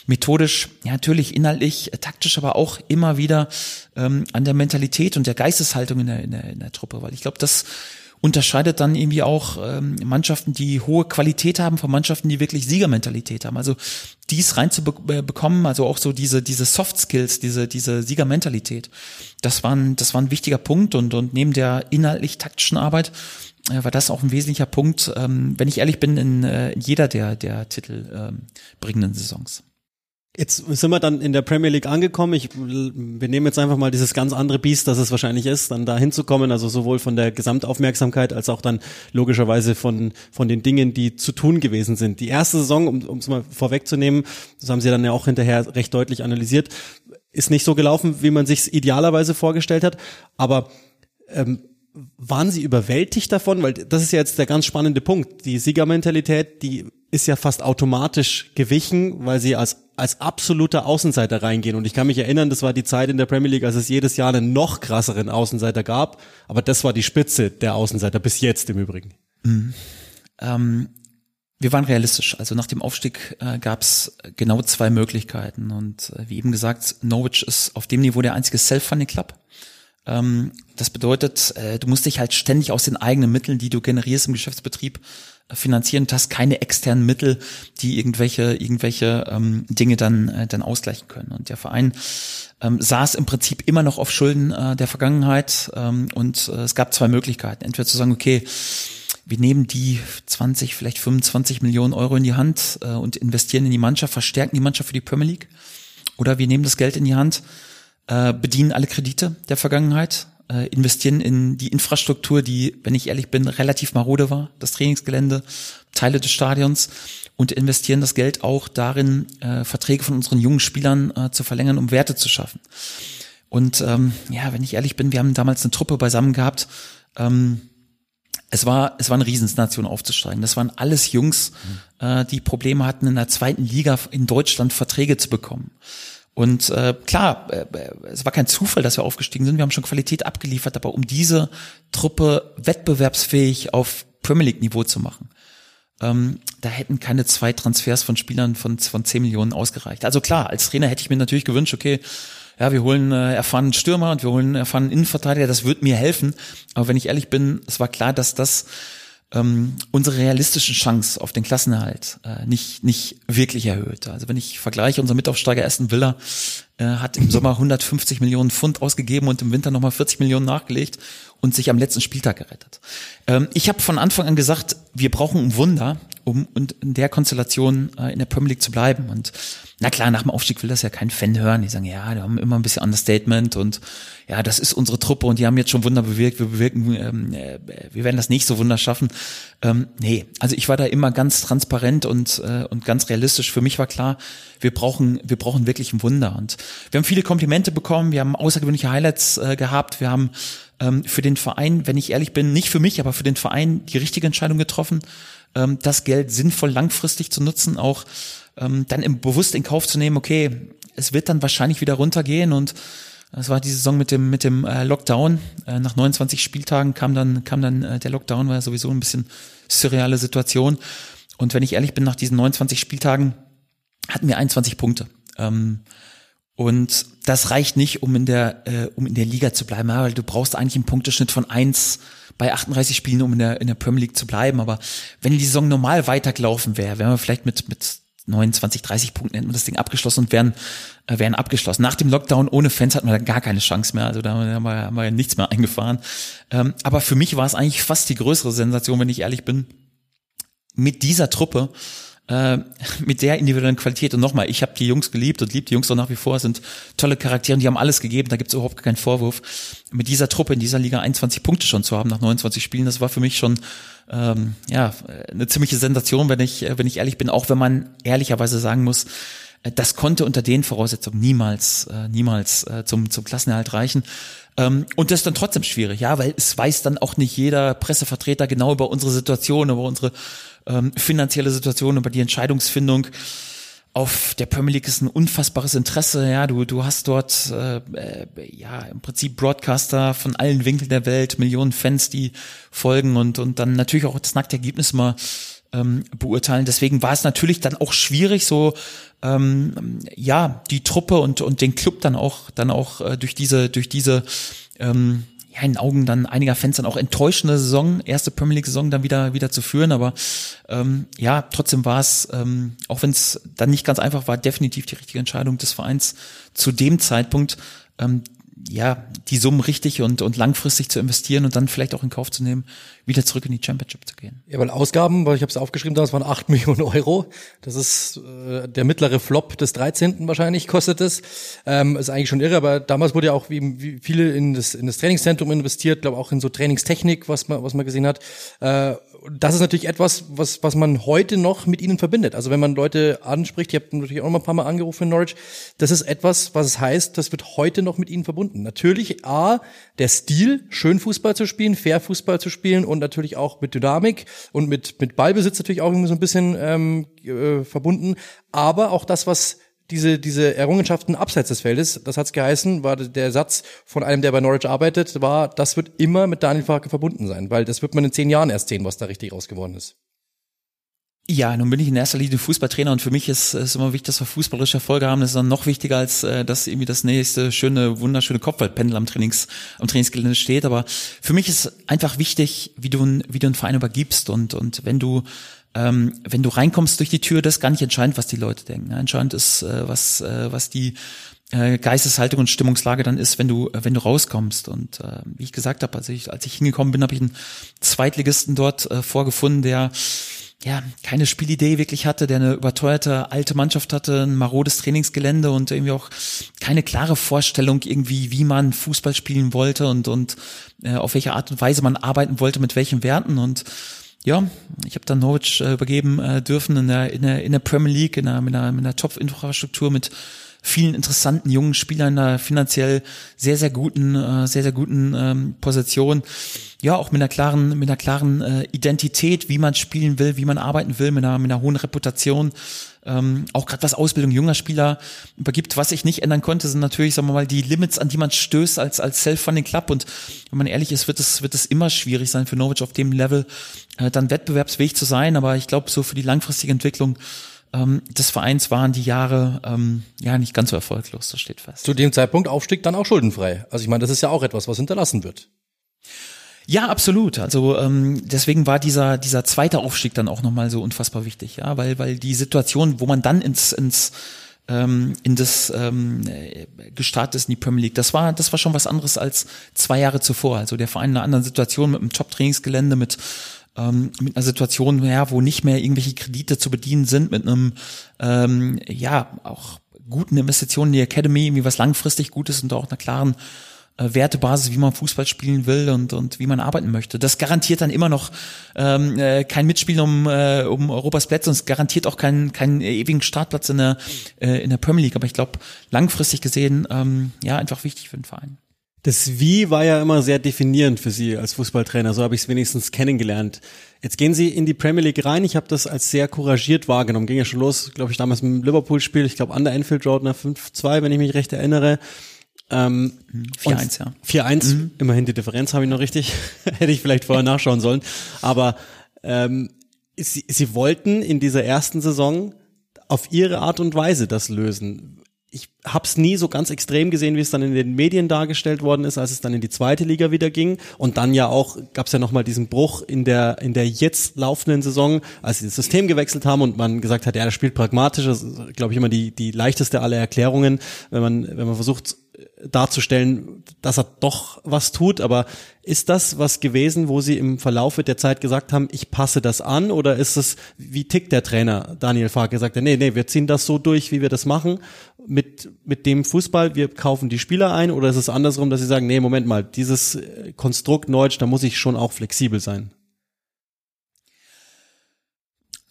methodisch, ja natürlich inhaltlich, äh, taktisch, aber auch immer wieder ähm, an der Mentalität und der Geisteshaltung in der, in der, in der Truppe, weil ich glaube, das unterscheidet dann irgendwie auch ähm, Mannschaften, die hohe Qualität haben von Mannschaften, die wirklich Siegermentalität haben. Also dies reinzubekommen, also auch so diese diese Soft Skills, diese diese Siegermentalität, das war ein, das war ein wichtiger Punkt und und neben der inhaltlich taktischen Arbeit äh, war das auch ein wesentlicher Punkt, ähm, wenn ich ehrlich bin, in, äh, jeder der der Titel ähm, Saisons. Jetzt sind wir dann in der Premier League angekommen. Ich, wir nehmen jetzt einfach mal dieses ganz andere Biest, das es wahrscheinlich ist, dann da hinzukommen, also sowohl von der Gesamtaufmerksamkeit als auch dann logischerweise von, von den Dingen, die zu tun gewesen sind. Die erste Saison, um es mal vorwegzunehmen, das haben Sie dann ja auch hinterher recht deutlich analysiert, ist nicht so gelaufen, wie man sich idealerweise vorgestellt hat, aber ähm, waren Sie überwältigt davon? Weil das ist ja jetzt der ganz spannende Punkt. Die Siegermentalität, die ist ja fast automatisch gewichen, weil sie als, als absoluter Außenseiter reingehen. Und ich kann mich erinnern, das war die Zeit in der Premier League, als es jedes Jahr einen noch krasseren Außenseiter gab. Aber das war die Spitze der Außenseiter, bis jetzt im Übrigen. Mhm. Ähm, wir waren realistisch. Also nach dem Aufstieg äh, gab es genau zwei Möglichkeiten. Und äh, wie eben gesagt, Norwich ist auf dem Niveau der einzige Self-Funding-Club. Ähm, das bedeutet, äh, du musst dich halt ständig aus den eigenen Mitteln, die du generierst im Geschäftsbetrieb, finanzieren und hast keine externen Mittel, die irgendwelche irgendwelche ähm, Dinge dann äh, dann ausgleichen können. Und der Verein ähm, saß im Prinzip immer noch auf Schulden äh, der Vergangenheit ähm, und äh, es gab zwei Möglichkeiten: entweder zu sagen, okay, wir nehmen die 20, vielleicht 25 Millionen Euro in die Hand äh, und investieren in die Mannschaft, verstärken die Mannschaft für die Premier League, oder wir nehmen das Geld in die Hand, äh, bedienen alle Kredite der Vergangenheit äh, investieren in die Infrastruktur, die, wenn ich ehrlich bin, relativ marode war, das Trainingsgelände, Teile des Stadions und investieren das Geld auch darin, äh, Verträge von unseren jungen Spielern äh, zu verlängern, um Werte zu schaffen. Und ähm, ja, wenn ich ehrlich bin, wir haben damals eine Truppe beisammen gehabt. Ähm, es war, es war eine Riesensnation aufzusteigen. Das waren alles Jungs, mhm. äh, die Probleme hatten, in der zweiten Liga in Deutschland Verträge zu bekommen. Und äh, klar, äh, es war kein Zufall, dass wir aufgestiegen sind. Wir haben schon Qualität abgeliefert, aber um diese Truppe wettbewerbsfähig auf Premier League Niveau zu machen, ähm, da hätten keine zwei Transfers von Spielern von, von 10 Millionen ausgereicht. Also klar, als Trainer hätte ich mir natürlich gewünscht, okay, ja, wir holen äh, erfahrenen Stürmer und wir holen erfahrenen Innenverteidiger, das wird mir helfen. Aber wenn ich ehrlich bin, es war klar, dass das ähm, unsere realistische Chance auf den Klassenerhalt äh, nicht, nicht wirklich erhöht. Also wenn ich vergleiche, unser Mitaufsteiger Aston Villa äh, hat im Sommer 150 Millionen Pfund ausgegeben und im Winter nochmal 40 Millionen nachgelegt und sich am letzten Spieltag gerettet. Ähm, ich habe von Anfang an gesagt, wir brauchen ein Wunder, um und in der Konstellation äh, in der Premier League zu bleiben. Und na klar, nach dem Aufstieg will das ja kein Fan hören. Die sagen, ja, die haben immer ein bisschen Understatement und ja, das ist unsere Truppe und die haben jetzt schon Wunder bewirkt. Wir bewirken, ähm, äh, wir werden das nächste Wunder schaffen. Ähm, nee, also ich war da immer ganz transparent und äh, und ganz realistisch. Für mich war klar, wir brauchen wir brauchen wirklich ein Wunder. Und wir haben viele Komplimente bekommen. Wir haben außergewöhnliche Highlights äh, gehabt. Wir haben ähm, für den Verein, wenn ich ehrlich bin, nicht für mich, aber für den Verein die richtige Entscheidung getroffen, ähm, das Geld sinnvoll langfristig zu nutzen, auch ähm, dann im, bewusst in Kauf zu nehmen, okay, es wird dann wahrscheinlich wieder runtergehen und das war die Saison mit dem mit dem äh, Lockdown. Äh, nach 29 Spieltagen kam dann kam dann äh, der Lockdown, war ja sowieso ein bisschen surreale Situation. Und wenn ich ehrlich bin, nach diesen 29 Spieltagen hatten wir 21 Punkte. Ähm, und das reicht nicht, um in der äh, um in der Liga zu bleiben, weil du brauchst eigentlich einen Punkteschnitt von eins bei 38 Spielen, um in der in der Premier League zu bleiben. Aber wenn die Saison normal weitergelaufen wäre, wären wir vielleicht mit mit 29, 30 Punkten hätten wir das Ding abgeschlossen und wären, äh, wären abgeschlossen. Nach dem Lockdown ohne Fans hatten wir da gar keine Chance mehr. Also da haben wir, haben wir nichts mehr eingefahren. Ähm, aber für mich war es eigentlich fast die größere Sensation, wenn ich ehrlich bin, mit dieser Truppe äh, mit der individuellen Qualität. Und nochmal, ich habe die Jungs geliebt und liebe die Jungs auch nach wie vor, sind tolle Charaktere, die haben alles gegeben, da gibt's überhaupt keinen Vorwurf. Mit dieser Truppe in dieser Liga 21 Punkte schon zu haben nach 29 Spielen, das war für mich schon ähm, ja eine ziemliche Sensation, wenn ich, wenn ich ehrlich bin, auch wenn man ehrlicherweise sagen muss, äh, das konnte unter den Voraussetzungen niemals, äh, niemals äh, zum, zum Klassenerhalt reichen. Ähm, und das ist dann trotzdem schwierig, ja, weil es weiß dann auch nicht jeder Pressevertreter genau über unsere Situation, über unsere ähm, finanzielle Situation, über die Entscheidungsfindung. Auf der Premier League ist ein unfassbares Interesse. Ja, du du hast dort äh, äh, ja im Prinzip Broadcaster von allen Winkeln der Welt, Millionen Fans, die folgen und und dann natürlich auch das nackte Ergebnis mal ähm, beurteilen. Deswegen war es natürlich dann auch schwierig, so ähm, ja die Truppe und und den Club dann auch dann auch äh, durch diese durch diese ähm, ja, in den Augen dann einiger Fans dann auch enttäuschende Saison, erste Premier League Saison dann wieder wieder zu führen, aber ähm, ja, trotzdem war es, ähm, auch wenn es dann nicht ganz einfach war, definitiv die richtige Entscheidung des Vereins zu dem Zeitpunkt, ähm, ja, die Summen richtig und, und langfristig zu investieren und dann vielleicht auch in Kauf zu nehmen, wieder zurück in die Championship zu gehen. Ja, weil Ausgaben, weil ich habe es aufgeschrieben, das waren acht Millionen Euro. Das ist äh, der mittlere Flop des 13. wahrscheinlich kostet es. Ähm, ist eigentlich schon irre, aber damals wurde ja auch wie, wie viele in das, in das Trainingszentrum investiert, glaube auch in so Trainingstechnik, was man, was man gesehen hat. Äh, das ist natürlich etwas, was, was man heute noch mit ihnen verbindet. Also wenn man Leute anspricht, ich habe natürlich auch noch ein paar Mal angerufen in Norwich, das ist etwas, was es heißt, das wird heute noch mit ihnen verbunden. Natürlich A, der Stil, schön Fußball zu spielen, fair Fußball zu spielen und natürlich auch mit Dynamik und mit, mit Ballbesitz natürlich auch irgendwie so ein bisschen ähm, äh, verbunden. Aber auch das, was diese, diese Errungenschaften abseits des Feldes, das hat's geheißen, war der Satz von einem, der bei Norwich arbeitet, war, das wird immer mit Daniel Farke verbunden sein, weil das wird man in zehn Jahren erst sehen, was da richtig rausgeworden ist. Ja, nun bin ich in erster Linie Fußballtrainer und für mich ist es immer wichtig, dass wir fußballerische Erfolge haben. Das ist dann noch wichtiger, als äh, dass irgendwie das nächste schöne, wunderschöne Kopfballpendel am Trainings, am Trainingsgelände steht. Aber für mich ist einfach wichtig, wie du, wie du einen Verein übergibst und, und wenn du ähm, wenn du reinkommst durch die Tür, das ist gar nicht entscheidend, was die Leute denken. Entscheidend ist, äh, was, äh, was die äh, Geisteshaltung und Stimmungslage dann ist, wenn du, äh, wenn du rauskommst. Und äh, wie ich gesagt habe, als ich, als ich hingekommen bin, habe ich einen Zweitligisten dort äh, vorgefunden, der ja, keine Spielidee wirklich hatte, der eine überteuerte alte Mannschaft hatte, ein marodes Trainingsgelände und irgendwie auch keine klare Vorstellung irgendwie, wie man Fußball spielen wollte und, und äh, auf welche Art und Weise man arbeiten wollte, mit welchen Werten und ja, ich habe dann Norwich äh, übergeben äh, dürfen in der, in der in der Premier League in einer, mit einer, mit einer Top-Infrastruktur mit vielen interessanten jungen Spielern einer finanziell sehr sehr guten äh, sehr sehr guten ähm, Position. Ja auch mit einer klaren mit einer klaren äh, Identität wie man spielen will wie man arbeiten will mit einer mit einer hohen Reputation. Ähm, auch gerade was Ausbildung junger Spieler übergibt. Was ich nicht ändern konnte sind natürlich sagen wir mal die Limits an die man stößt als als Self-Funding Club und wenn man ehrlich ist wird es wird es immer schwierig sein für Norwich auf dem Level äh, dann wettbewerbsfähig zu sein aber ich glaube so für die langfristige Entwicklung ähm, des Vereins waren die Jahre ähm, ja nicht ganz so erfolglos, das steht fest. Zu dem Zeitpunkt Aufstieg dann auch schuldenfrei. Also ich meine, das ist ja auch etwas, was hinterlassen wird. Ja, absolut. Also ähm, deswegen war dieser dieser zweite Aufstieg dann auch nochmal so unfassbar wichtig, ja, weil weil die Situation, wo man dann ins ins ähm, in das ähm, gestartet ist in die Premier League. Das war das war schon was anderes als zwei Jahre zuvor. Also der Verein in einer anderen Situation mit einem Top-Trainingsgelände mit ähm, mit einer Situation, ja, wo nicht mehr irgendwelche Kredite zu bedienen sind, mit einem, ähm, ja, auch guten Investitionen in die Academy, irgendwie was langfristig Gutes und auch einer klaren äh, Wertebasis, wie man Fußball spielen will und, und wie man arbeiten möchte. Das garantiert dann immer noch ähm, äh, kein Mitspielen um, äh, um Europas Plätze und es garantiert auch keinen keinen ewigen Startplatz in der, äh, in der Premier League. Aber ich glaube, langfristig gesehen, ähm, ja, einfach wichtig für den Verein. Das Wie war ja immer sehr definierend für Sie als Fußballtrainer, so habe ich es wenigstens kennengelernt. Jetzt gehen Sie in die Premier League rein. Ich habe das als sehr couragiert wahrgenommen. Ging ja schon los, glaube ich, damals mit dem Liverpool-Spiel. Ich glaube, an der Enfield Road nach 5-2, wenn ich mich recht erinnere. Ähm, 4-1, ja. 4-1, mhm. immerhin die Differenz habe ich noch richtig. Hätte ich vielleicht vorher nachschauen sollen. Aber ähm, Sie, Sie wollten in dieser ersten Saison auf Ihre Art und Weise das lösen ich habe es nie so ganz extrem gesehen, wie es dann in den Medien dargestellt worden ist, als es dann in die zweite Liga wieder ging. Und dann ja auch gab es ja nochmal diesen Bruch in der in der jetzt laufenden Saison, als sie das System gewechselt haben und man gesagt hat, ja, das spielt pragmatisch. Das ist, glaube ich, immer die die leichteste aller Erklärungen, wenn man wenn man versucht darzustellen, dass er doch was tut. Aber ist das was gewesen, wo Sie im Verlauf der Zeit gesagt haben, ich passe das an? Oder ist es, wie tickt der Trainer Daniel Fark? Er sagt, nee, nee, wir ziehen das so durch, wie wir das machen mit, mit dem Fußball, wir kaufen die Spieler ein? Oder ist es andersrum, dass Sie sagen, nee, Moment mal, dieses Konstrukt Deutsch, da muss ich schon auch flexibel sein?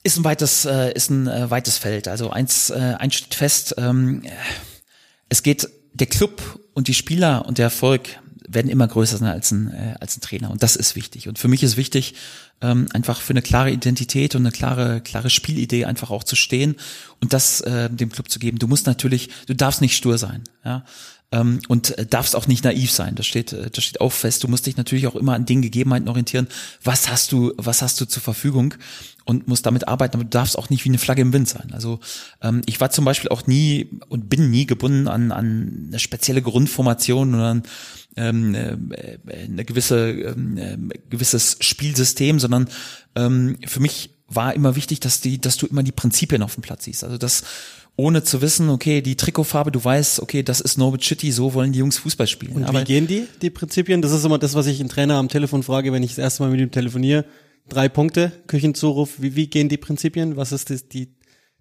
Ist ein weites, äh, ist ein äh, weites Feld. Also eins, äh, eins steht fest, ähm, es geht der Club und die Spieler und der Erfolg werden immer größer sein als ein, äh, als ein Trainer. Und das ist wichtig. Und für mich ist wichtig, ähm, einfach für eine klare Identität und eine klare, klare Spielidee einfach auch zu stehen und das äh, dem Club zu geben. Du musst natürlich, du darfst nicht stur sein. Ja? Ähm, und äh, darfst auch nicht naiv sein. Das steht, äh, das steht auch fest. Du musst dich natürlich auch immer an den Gegebenheiten orientieren. Was hast du, was hast du zur Verfügung? und musst damit arbeiten, aber du darfst auch nicht wie eine Flagge im Wind sein. Also ähm, ich war zum Beispiel auch nie und bin nie gebunden an, an eine spezielle Grundformation oder an ähm, äh, eine gewisse ähm, äh, gewisses Spielsystem, sondern ähm, für mich war immer wichtig, dass die, dass du immer die Prinzipien auf dem Platz siehst. Also dass ohne zu wissen, okay, die Trikotfarbe, du weißt, okay, das ist Norwich City, so wollen die Jungs Fußball spielen. Und Aber wie gehen die, die Prinzipien? Das ist immer das, was ich einen Trainer am Telefon frage, wenn ich das erste Mal mit ihm telefoniere. Drei Punkte, Küchenzuruf, wie, wie gehen die Prinzipien? Was ist das, die,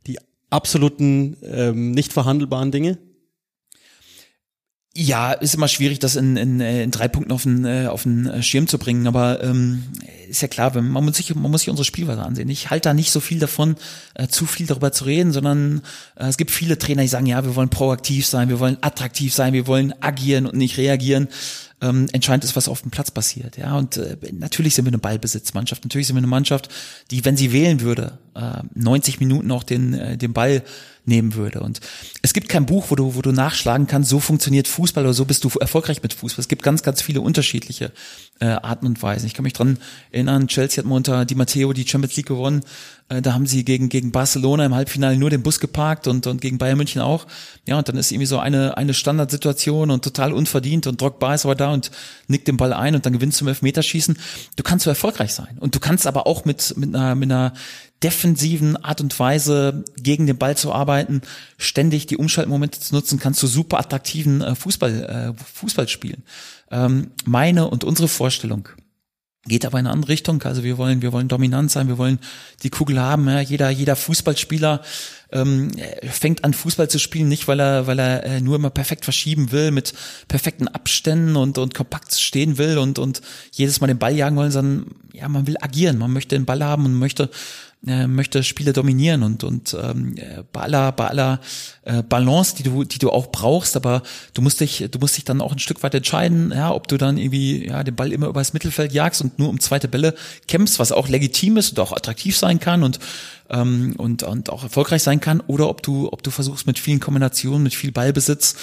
die absoluten, ähm, nicht verhandelbaren Dinge? Ja, ist immer schwierig, das in, in, äh, in drei Punkten auf den, äh, auf den äh, Schirm zu bringen, aber ähm, ist ja klar, man muss sich, man muss sich unsere Spielweise ansehen. Ich halte da nicht so viel davon, äh, zu viel darüber zu reden, sondern äh, es gibt viele Trainer, die sagen, ja, wir wollen proaktiv sein, wir wollen attraktiv sein, wir wollen agieren und nicht reagieren ähm, entscheidend ist, was auf dem Platz passiert. Ja, und äh, natürlich sind wir eine Ballbesitzmannschaft. Natürlich sind wir eine Mannschaft, die, wenn sie wählen würde, äh, 90 Minuten auch den, äh, den Ball nehmen würde. Und es gibt kein Buch, wo du, wo du nachschlagen kannst, so funktioniert Fußball oder so bist du erfolgreich mit Fußball. Es gibt ganz, ganz viele unterschiedliche äh, Arten und Weisen. Ich kann mich dran erinnern, Chelsea hat mal unter Di Matteo die Champions League gewonnen. Äh, da haben sie gegen, gegen Barcelona im Halbfinale nur den Bus geparkt und, und gegen Bayern München auch. Ja, und dann ist irgendwie so eine, eine Standardsituation und total unverdient und Drogba ist aber da und nickt den Ball ein und dann gewinnst du im Elfmeterschießen. Du kannst so erfolgreich sein. Und du kannst aber auch mit, mit einer, mit einer defensiven Art und Weise gegen den Ball zu arbeiten, ständig die Umschaltmomente zu nutzen, kannst du super attraktiven äh, Fußball, äh, Fußball spielen. Ähm, meine und unsere Vorstellung geht aber in eine andere Richtung. Also wir wollen, wir wollen dominant sein, wir wollen die Kugel haben. Ja. Jeder, jeder Fußballspieler ähm, fängt an Fußball zu spielen, nicht weil er, weil er äh, nur immer perfekt verschieben will, mit perfekten Abständen und und kompakt stehen will und und jedes Mal den Ball jagen wollen, sondern ja, man will agieren, man möchte den Ball haben und möchte äh, möchte Spiele dominieren und und ähm, bei aller bei aller äh, Balance, die du die du auch brauchst, aber du musst dich du musst dich dann auch ein Stück weit entscheiden, ja, ob du dann irgendwie ja den Ball immer übers Mittelfeld jagst und nur um zweite Bälle kämpfst, was auch legitim ist und auch attraktiv sein kann und ähm, und und auch erfolgreich sein kann, oder ob du ob du versuchst mit vielen Kombinationen, mit viel Ballbesitz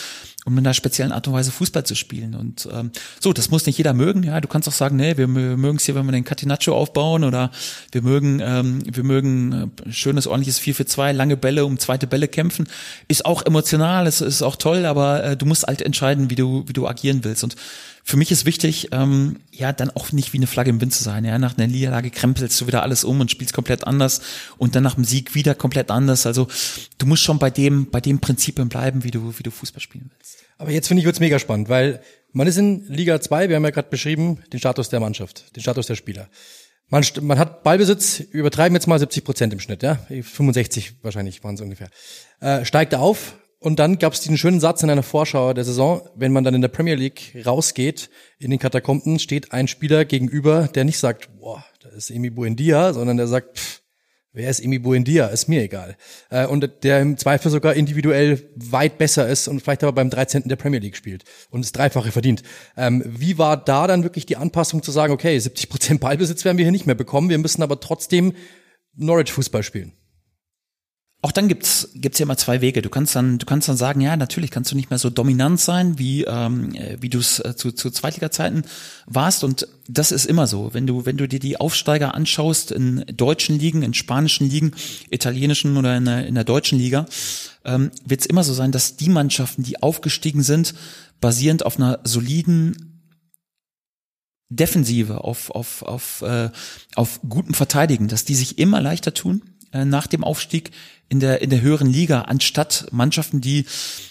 um in einer speziellen Art und Weise Fußball zu spielen. Und ähm, so, das muss nicht jeder mögen. Ja, du kannst auch sagen, nee, wir, wir mögen es hier, wenn wir den Catenaccio aufbauen oder wir mögen, ähm, wir mögen äh, schönes, ordentliches 4 für 2, lange Bälle, um zweite Bälle kämpfen. Ist auch emotional, ist, ist auch toll, aber äh, du musst halt entscheiden, wie du, wie du agieren willst. Und für mich ist wichtig, ähm, ja, dann auch nicht wie eine Flagge im Wind zu sein. Ja, nach einer Niederlage krempelst du wieder alles um und spielst komplett anders und dann nach dem Sieg wieder komplett anders. Also du musst schon bei dem, bei dem Prinzipien bleiben, wie du, wie du Fußball spielen willst. Aber jetzt finde ich wird's mega spannend, weil man ist in Liga 2, wir haben ja gerade beschrieben, den Status der Mannschaft, den Status der Spieler. Man, man hat Ballbesitz, übertreiben jetzt mal 70 Prozent im Schnitt, ja, 65 wahrscheinlich waren es ungefähr. Äh, steigt auf, und dann gab es diesen schönen Satz in einer Vorschau der Saison, wenn man dann in der Premier League rausgeht, in den Katakomben steht ein Spieler gegenüber, der nicht sagt, boah, da ist Emi Buendia, sondern der sagt, pff, wer ist Emi Buendia, ist mir egal. Äh, und der im Zweifel sogar individuell weit besser ist und vielleicht aber beim 13. der Premier League spielt und das Dreifache verdient. Ähm, wie war da dann wirklich die Anpassung zu sagen, okay, 70 Prozent Ballbesitz werden wir hier nicht mehr bekommen, wir müssen aber trotzdem Norwich Fußball spielen? Auch dann gibt's gibt's ja immer zwei Wege. Du kannst dann du kannst dann sagen, ja natürlich kannst du nicht mehr so dominant sein wie ähm, wie du es äh, zu, zu Zweitliga-Zeiten warst und das ist immer so. Wenn du wenn du dir die Aufsteiger anschaust in deutschen Ligen, in spanischen Ligen, italienischen oder in der, in der deutschen Liga, ähm, wird es immer so sein, dass die Mannschaften, die aufgestiegen sind, basierend auf einer soliden Defensive, auf auf auf äh, auf gutem Verteidigen, dass die sich immer leichter tun äh, nach dem Aufstieg in der in der höheren Liga anstatt Mannschaften, die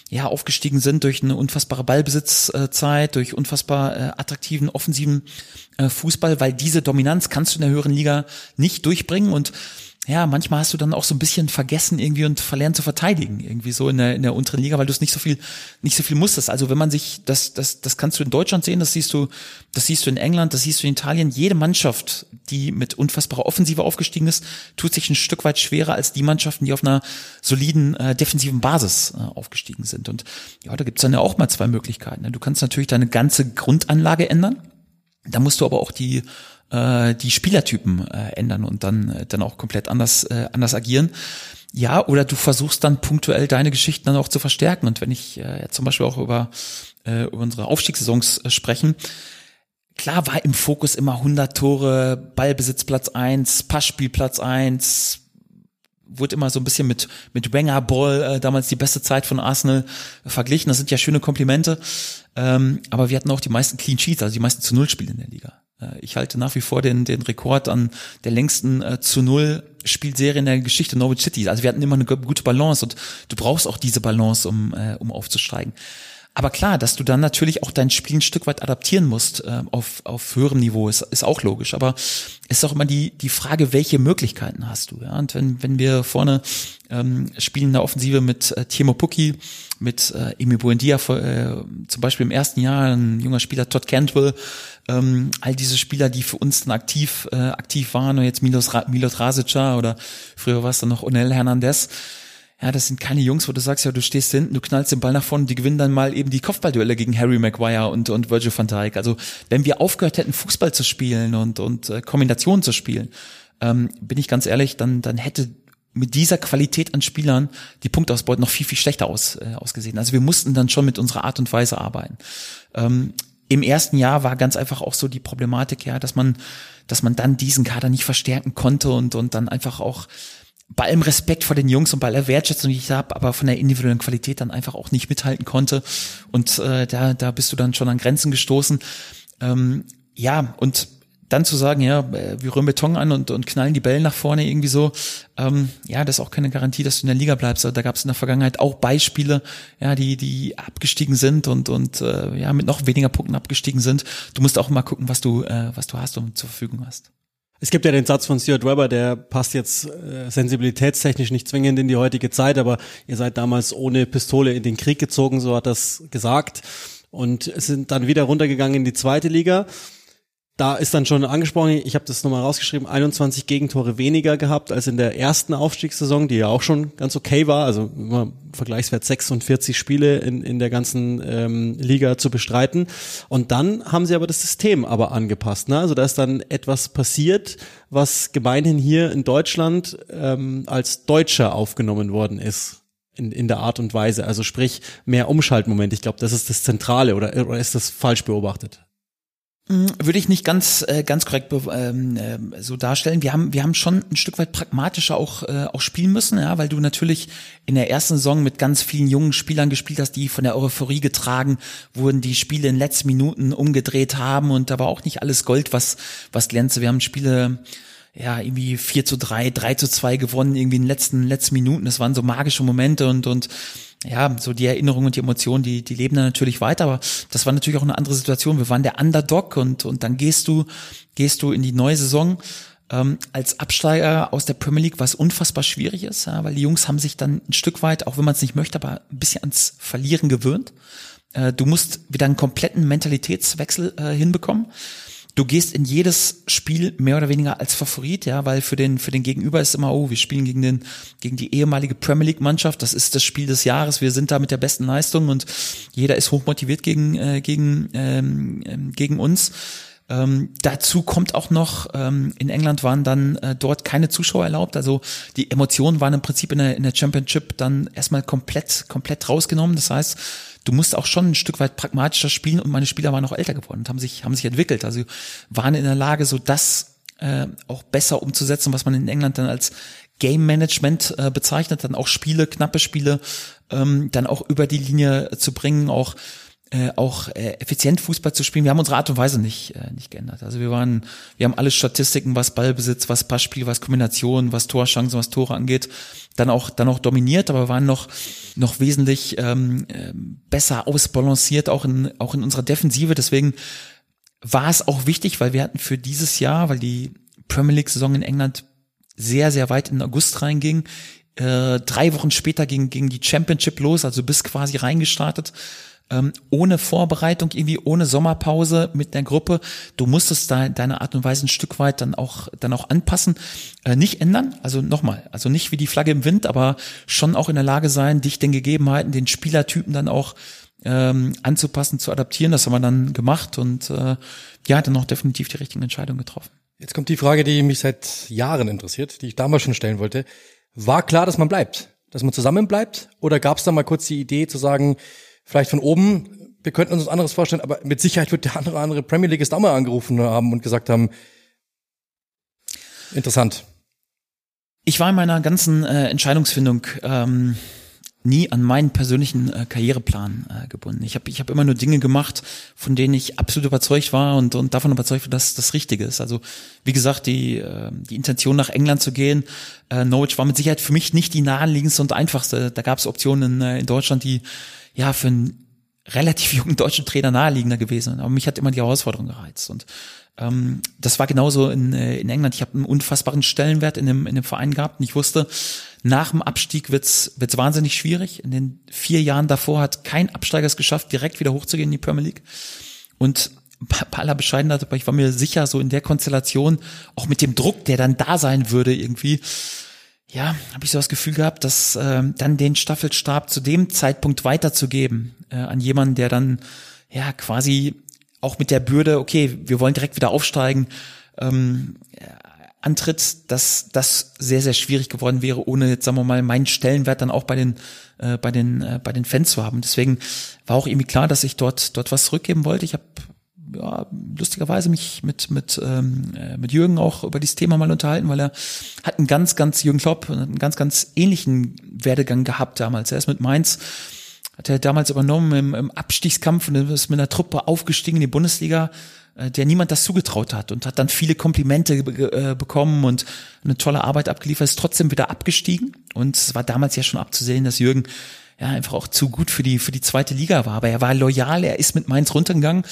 ja aufgestiegen sind durch eine unfassbare Ballbesitzzeit, durch unfassbar äh, attraktiven offensiven äh, Fußball, weil diese Dominanz kannst du in der höheren Liga nicht durchbringen. Und ja, manchmal hast du dann auch so ein bisschen vergessen irgendwie und verlernt zu verteidigen, irgendwie so in der, in der unteren Liga, weil du es nicht so viel, nicht so viel musstest. Also wenn man sich, das, das, das kannst du in Deutschland sehen, das siehst du, das siehst du in England, das siehst du in Italien. Jede Mannschaft, die mit unfassbarer Offensive aufgestiegen ist, tut sich ein Stück weit schwerer als die Mannschaften, die auf einer soliden äh, defensiven Basis äh, aufgestiegen sind. Und ja, da gibt's dann ja auch mal zwei Möglichkeiten. Ne? Du kannst natürlich deine ganze Grundanlage ändern. Da musst du aber auch die äh, die Spielertypen äh, ändern und dann äh, dann auch komplett anders äh, anders agieren. Ja, oder du versuchst dann punktuell deine Geschichten dann auch zu verstärken. Und wenn ich äh, zum Beispiel auch über, äh, über unsere Aufstiegssaisons äh, sprechen, klar war im Fokus immer 100 Tore, Ballbesitz Platz eins, Passspiel Platz eins, wurde immer so ein bisschen mit mit Wenger Ball äh, damals die beste Zeit von Arsenal verglichen. Das sind ja schöne Komplimente, ähm, aber wir hatten auch die meisten Clean Sheets, also die meisten zu Null Spiele in der Liga. Äh, ich halte nach wie vor den, den Rekord an der längsten äh, zu Null Spielserie in der Geschichte Norwich City. Also wir hatten immer eine gute Balance und du brauchst auch diese Balance, um, äh, um aufzusteigen. Aber klar, dass du dann natürlich auch dein Spiel ein Stück weit adaptieren musst äh, auf, auf höherem Niveau, ist, ist auch logisch. Aber es ist auch immer die, die Frage, welche Möglichkeiten hast du? Ja? Und wenn, wenn wir vorne ähm, spielen in der Offensive mit äh, Timo Pukki, mit äh, Emi Buendia, äh, zum Beispiel im ersten Jahr, ein junger Spieler Todd Cantwell, ähm, all diese Spieler, die für uns dann aktiv, äh, aktiv waren, und jetzt Milos, Milot Rasica oder früher war es dann noch Onel Hernandez, ja, das sind keine Jungs, wo du sagst, ja, du stehst hinten, du knallst den Ball nach vorne, die gewinnen dann mal eben die Kopfballduelle gegen Harry Maguire und, und Virgil van Dijk. Also, wenn wir aufgehört hätten, Fußball zu spielen und, und äh, Kombinationen zu spielen, ähm, bin ich ganz ehrlich, dann, dann hätte mit dieser Qualität an Spielern die Punktausbeute noch viel, viel schlechter aus, äh, ausgesehen. Also wir mussten dann schon mit unserer Art und Weise arbeiten. Ähm, Im ersten Jahr war ganz einfach auch so die Problematik, ja, dass man, dass man dann diesen Kader nicht verstärken konnte und, und dann einfach auch bei allem Respekt vor den Jungs und bei aller Wertschätzung, die ich habe, aber von der individuellen Qualität dann einfach auch nicht mithalten konnte. Und äh, da, da bist du dann schon an Grenzen gestoßen. Ähm, ja, und dann zu sagen, ja, äh, wir rühren Beton an und, und knallen die Bälle nach vorne irgendwie so, ähm, ja, das ist auch keine Garantie, dass du in der Liga bleibst. Also da gab es in der Vergangenheit auch Beispiele, ja, die die abgestiegen sind und und äh, ja mit noch weniger Punkten abgestiegen sind. Du musst auch mal gucken, was du äh, was du hast und zur Verfügung hast. Es gibt ja den Satz von Stuart Weber, der passt jetzt äh, sensibilitätstechnisch nicht zwingend in die heutige Zeit, aber ihr seid damals ohne Pistole in den Krieg gezogen, so hat das gesagt und sind dann wieder runtergegangen in die zweite Liga da ist dann schon angesprochen, ich habe das nochmal rausgeschrieben, 21 Gegentore weniger gehabt als in der ersten Aufstiegssaison, die ja auch schon ganz okay war, also vergleichswert 46 Spiele in, in der ganzen ähm, Liga zu bestreiten. Und dann haben sie aber das System aber angepasst. Ne? Also da ist dann etwas passiert, was gemeinhin hier in Deutschland ähm, als Deutscher aufgenommen worden ist. In, in der Art und Weise, also sprich mehr Umschaltmoment. Ich glaube, das ist das Zentrale oder, oder ist das falsch beobachtet? Mm, würde ich nicht ganz äh, ganz korrekt ähm, äh, so darstellen. Wir haben wir haben schon ein Stück weit pragmatischer auch äh, auch spielen müssen, ja, weil du natürlich in der ersten Saison mit ganz vielen jungen Spielern gespielt hast, die von der Euphorie getragen wurden, die Spiele in letzten Minuten umgedreht haben und da war auch nicht alles Gold, was was glänzte. Wir haben Spiele ja, irgendwie 4 zu 3, 3 zu 2 gewonnen, irgendwie in den letzten, letzten Minuten. Das waren so magische Momente und, und ja, so die Erinnerungen und die Emotionen, die, die leben dann natürlich weiter, aber das war natürlich auch eine andere Situation. Wir waren der Underdog und, und dann gehst du, gehst du in die neue Saison ähm, als Absteiger aus der Premier League, was unfassbar schwierig ist, ja, weil die Jungs haben sich dann ein Stück weit, auch wenn man es nicht möchte, aber ein bisschen ans Verlieren gewöhnt. Äh, du musst wieder einen kompletten Mentalitätswechsel äh, hinbekommen du gehst in jedes Spiel mehr oder weniger als Favorit, ja, weil für den, für den Gegenüber ist immer, oh, wir spielen gegen den, gegen die ehemalige Premier League Mannschaft, das ist das Spiel des Jahres, wir sind da mit der besten Leistung und jeder ist hochmotiviert gegen, äh, gegen, ähm, ähm, gegen uns. Ähm, dazu kommt auch noch, ähm, in England waren dann äh, dort keine Zuschauer erlaubt. Also die Emotionen waren im Prinzip in der, in der Championship dann erstmal komplett, komplett rausgenommen. Das heißt, du musst auch schon ein Stück weit pragmatischer spielen und meine Spieler waren auch älter geworden und haben sich, haben sich entwickelt. Also waren in der Lage, so das äh, auch besser umzusetzen, was man in England dann als Game Management äh, bezeichnet, dann auch Spiele, knappe Spiele, ähm, dann auch über die Linie zu bringen, auch äh, auch äh, effizient Fußball zu spielen. Wir haben unsere Art und Weise nicht äh, nicht geändert. Also wir waren, wir haben alle Statistiken, was Ballbesitz, was Passspiel, was Kombination, was Torchancen, was Tore angeht, dann auch dann auch dominiert, aber waren noch noch wesentlich ähm, äh, besser ausbalanciert auch in auch in unserer Defensive. Deswegen war es auch wichtig, weil wir hatten für dieses Jahr, weil die Premier League Saison in England sehr sehr weit in August reinging. Äh, drei Wochen später ging, ging die Championship los, also bis quasi reingestartet ähm, ohne Vorbereitung, irgendwie ohne Sommerpause mit der Gruppe. Du musstest da deine Art und Weise ein Stück weit dann auch dann auch anpassen, äh, nicht ändern. Also nochmal, also nicht wie die Flagge im Wind, aber schon auch in der Lage sein, dich den Gegebenheiten, den Spielertypen dann auch ähm, anzupassen, zu adaptieren. Das haben wir dann gemacht und äh, ja, dann auch definitiv die richtigen Entscheidungen getroffen. Jetzt kommt die Frage, die mich seit Jahren interessiert, die ich damals schon stellen wollte. War klar, dass man bleibt, dass man zusammen bleibt? Oder gab es da mal kurz die Idee zu sagen, vielleicht von oben, wir könnten uns was anderes vorstellen, aber mit Sicherheit wird der andere, andere Premier League ist auch mal angerufen haben und gesagt haben, interessant. Ich war in meiner ganzen äh, Entscheidungsfindung ähm, nie an meinen persönlichen äh, Karriereplan äh, gebunden. Ich habe ich hab immer nur Dinge gemacht, von denen ich absolut überzeugt war und, und davon überzeugt war, dass das Richtige ist. Also wie gesagt, die, äh, die Intention nach England zu gehen, äh, Norwich war mit Sicherheit für mich nicht die naheliegendste und einfachste. Da gab es Optionen in, äh, in Deutschland, die ja für einen relativ jungen deutschen Trainer naheliegender gewesen. Aber mich hat immer die Herausforderung gereizt. Und ähm, das war genauso in, äh, in England. Ich habe einen unfassbaren Stellenwert in dem, in dem Verein gehabt und ich wusste, nach dem Abstieg wird's wird's wahnsinnig schwierig. In den vier Jahren davor hat kein Absteiger es geschafft, direkt wieder hochzugehen in die Premier League. Und bei aller Bescheidenheit, aber ich war mir sicher, so in der Konstellation, auch mit dem Druck, der dann da sein würde irgendwie, ja, habe ich so das Gefühl gehabt, dass äh, dann den Staffelstab zu dem Zeitpunkt weiterzugeben äh, an jemanden, der dann ja quasi auch mit der Bürde, okay, wir wollen direkt wieder aufsteigen, ähm, antritt, dass das sehr sehr schwierig geworden wäre, ohne jetzt sagen wir mal meinen Stellenwert dann auch bei den äh, bei den äh, bei den Fans zu haben. Deswegen war auch irgendwie klar, dass ich dort dort was zurückgeben wollte. Ich habe ja, lustigerweise mich mit mit ähm, äh, mit Jürgen auch über dieses Thema mal unterhalten, weil er hat einen ganz ganz Jürgen Klopp einen ganz ganz ähnlichen Werdegang gehabt damals. Er ist mit Mainz hat er damals übernommen im, im Abstiegskampf und ist mit einer Truppe aufgestiegen in die Bundesliga, äh, der niemand das zugetraut hat und hat dann viele Komplimente äh, bekommen und eine tolle Arbeit abgeliefert, ist trotzdem wieder abgestiegen. Und es war damals ja schon abzusehen, dass Jürgen ja einfach auch zu gut für die für die zweite Liga war. Aber er war loyal, er ist mit Mainz runtergegangen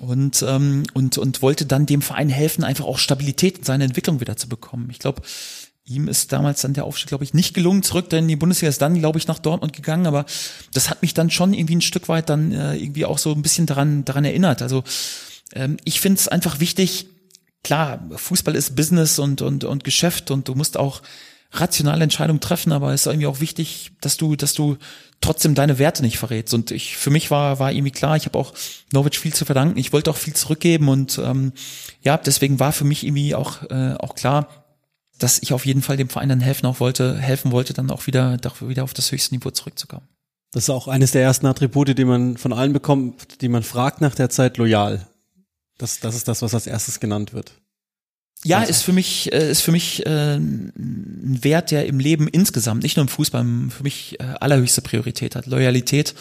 und ähm, und und wollte dann dem Verein helfen, einfach auch Stabilität in seine Entwicklung wieder zu bekommen. Ich glaube, ihm ist damals dann der Aufstieg, glaube ich, nicht gelungen. Zurück dann in die Bundesliga ist dann, glaube ich, nach Dortmund gegangen. Aber das hat mich dann schon irgendwie ein Stück weit dann äh, irgendwie auch so ein bisschen daran daran erinnert. Also ähm, ich finde es einfach wichtig. Klar, Fußball ist Business und und und Geschäft und du musst auch rationale Entscheidungen treffen, aber es ist irgendwie auch wichtig, dass du, dass du trotzdem deine Werte nicht verrätst. Und ich, für mich war, war irgendwie klar, ich habe auch Norwich viel zu verdanken. Ich wollte auch viel zurückgeben und ähm, ja, deswegen war für mich irgendwie auch, äh, auch klar, dass ich auf jeden Fall dem Verein dann helfen auch wollte, helfen wollte, dann auch wieder, wieder auf das höchste Niveau zurückzukommen. Das ist auch eines der ersten Attribute, die man von allen bekommt, die man fragt nach der Zeit loyal. Das, das ist das, was als erstes genannt wird. Ja, also. ist für mich äh, ist für mich äh, ein Wert, der im Leben insgesamt, nicht nur im Fußball, für mich äh, allerhöchste Priorität hat. Loyalität,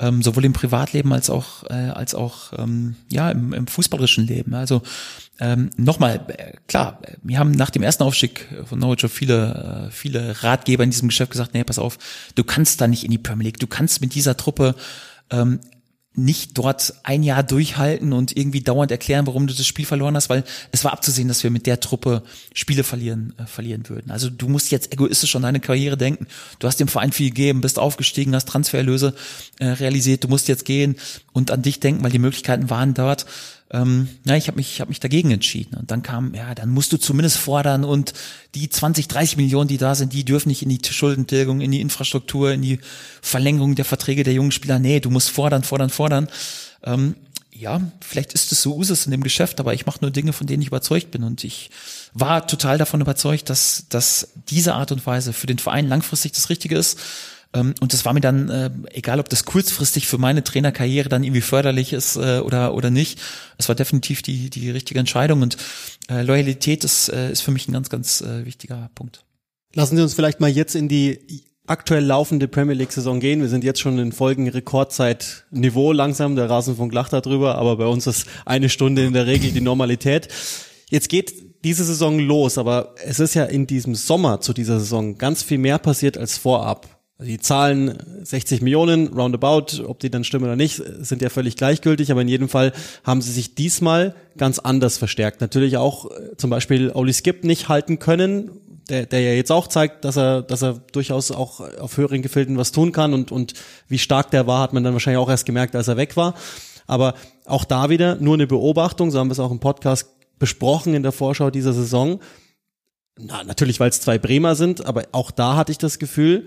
ähm, sowohl im Privatleben als auch äh, als auch ähm, ja im, im fußballerischen Leben. Also ähm, nochmal äh, klar, wir haben nach dem ersten Aufstieg von Norwich viele äh, viele Ratgeber in diesem Geschäft gesagt, nee, pass auf, du kannst da nicht in die Premier League, du kannst mit dieser Truppe ähm, nicht dort ein Jahr durchhalten und irgendwie dauernd erklären, warum du das Spiel verloren hast, weil es war abzusehen, dass wir mit der Truppe Spiele verlieren, äh, verlieren würden. Also du musst jetzt egoistisch an deine Karriere denken. Du hast dem Verein viel gegeben, bist aufgestiegen, hast Transfererlöse äh, realisiert, du musst jetzt gehen und an dich denken, weil die Möglichkeiten waren dort ähm, ja, ich habe mich, ich hab mich dagegen entschieden. Und dann kam, ja, dann musst du zumindest fordern und die 20, 30 Millionen, die da sind, die dürfen nicht in die Schuldentilgung, in die Infrastruktur, in die Verlängerung der Verträge der jungen Spieler. Nee, du musst fordern, fordern, fordern. Ähm, ja, vielleicht ist es so Usus in dem Geschäft, aber ich mache nur Dinge, von denen ich überzeugt bin. Und ich war total davon überzeugt, dass, dass diese Art und Weise für den Verein langfristig das Richtige ist. Ähm, und das war mir dann, äh, egal ob das kurzfristig für meine Trainerkarriere dann irgendwie förderlich ist äh, oder, oder nicht, es war definitiv die, die richtige Entscheidung und äh, Loyalität ist, äh, ist für mich ein ganz, ganz äh, wichtiger Punkt. Lassen Sie uns vielleicht mal jetzt in die aktuell laufende Premier League Saison gehen. Wir sind jetzt schon in Folgen Rekordzeitniveau langsam. Der Rasenfunk lacht darüber, aber bei uns ist eine Stunde in der Regel die Normalität. Jetzt geht diese Saison los, aber es ist ja in diesem Sommer zu dieser Saison ganz viel mehr passiert als vorab. Also die Zahlen 60 Millionen, roundabout, ob die dann stimmen oder nicht, sind ja völlig gleichgültig, aber in jedem Fall haben sie sich diesmal ganz anders verstärkt. Natürlich auch äh, zum Beispiel Oli Skip nicht halten können, der, der ja jetzt auch zeigt, dass er, dass er durchaus auch auf höheren Gefilden was tun kann und, und wie stark der war, hat man dann wahrscheinlich auch erst gemerkt, als er weg war. Aber auch da wieder nur eine Beobachtung, so haben wir es auch im Podcast besprochen in der Vorschau dieser Saison. Na, natürlich, weil es zwei Bremer sind, aber auch da hatte ich das Gefühl,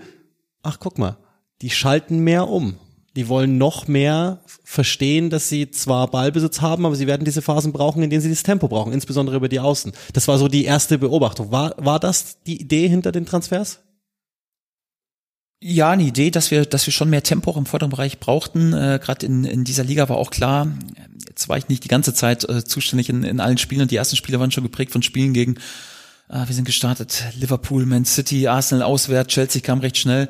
ach guck mal, die schalten mehr um. Die wollen noch mehr verstehen, dass sie zwar Ballbesitz haben, aber sie werden diese Phasen brauchen, in denen sie das Tempo brauchen, insbesondere über die Außen. Das war so die erste Beobachtung. War, war das die Idee hinter den Transfers? Ja, eine Idee, dass wir, dass wir schon mehr Tempo im vorderen Bereich brauchten. Äh, Gerade in, in dieser Liga war auch klar, jetzt war ich nicht die ganze Zeit äh, zuständig in, in allen Spielen und die ersten Spiele waren schon geprägt von Spielen gegen wir sind gestartet. Liverpool, Man City, Arsenal auswärts, Chelsea kam recht schnell.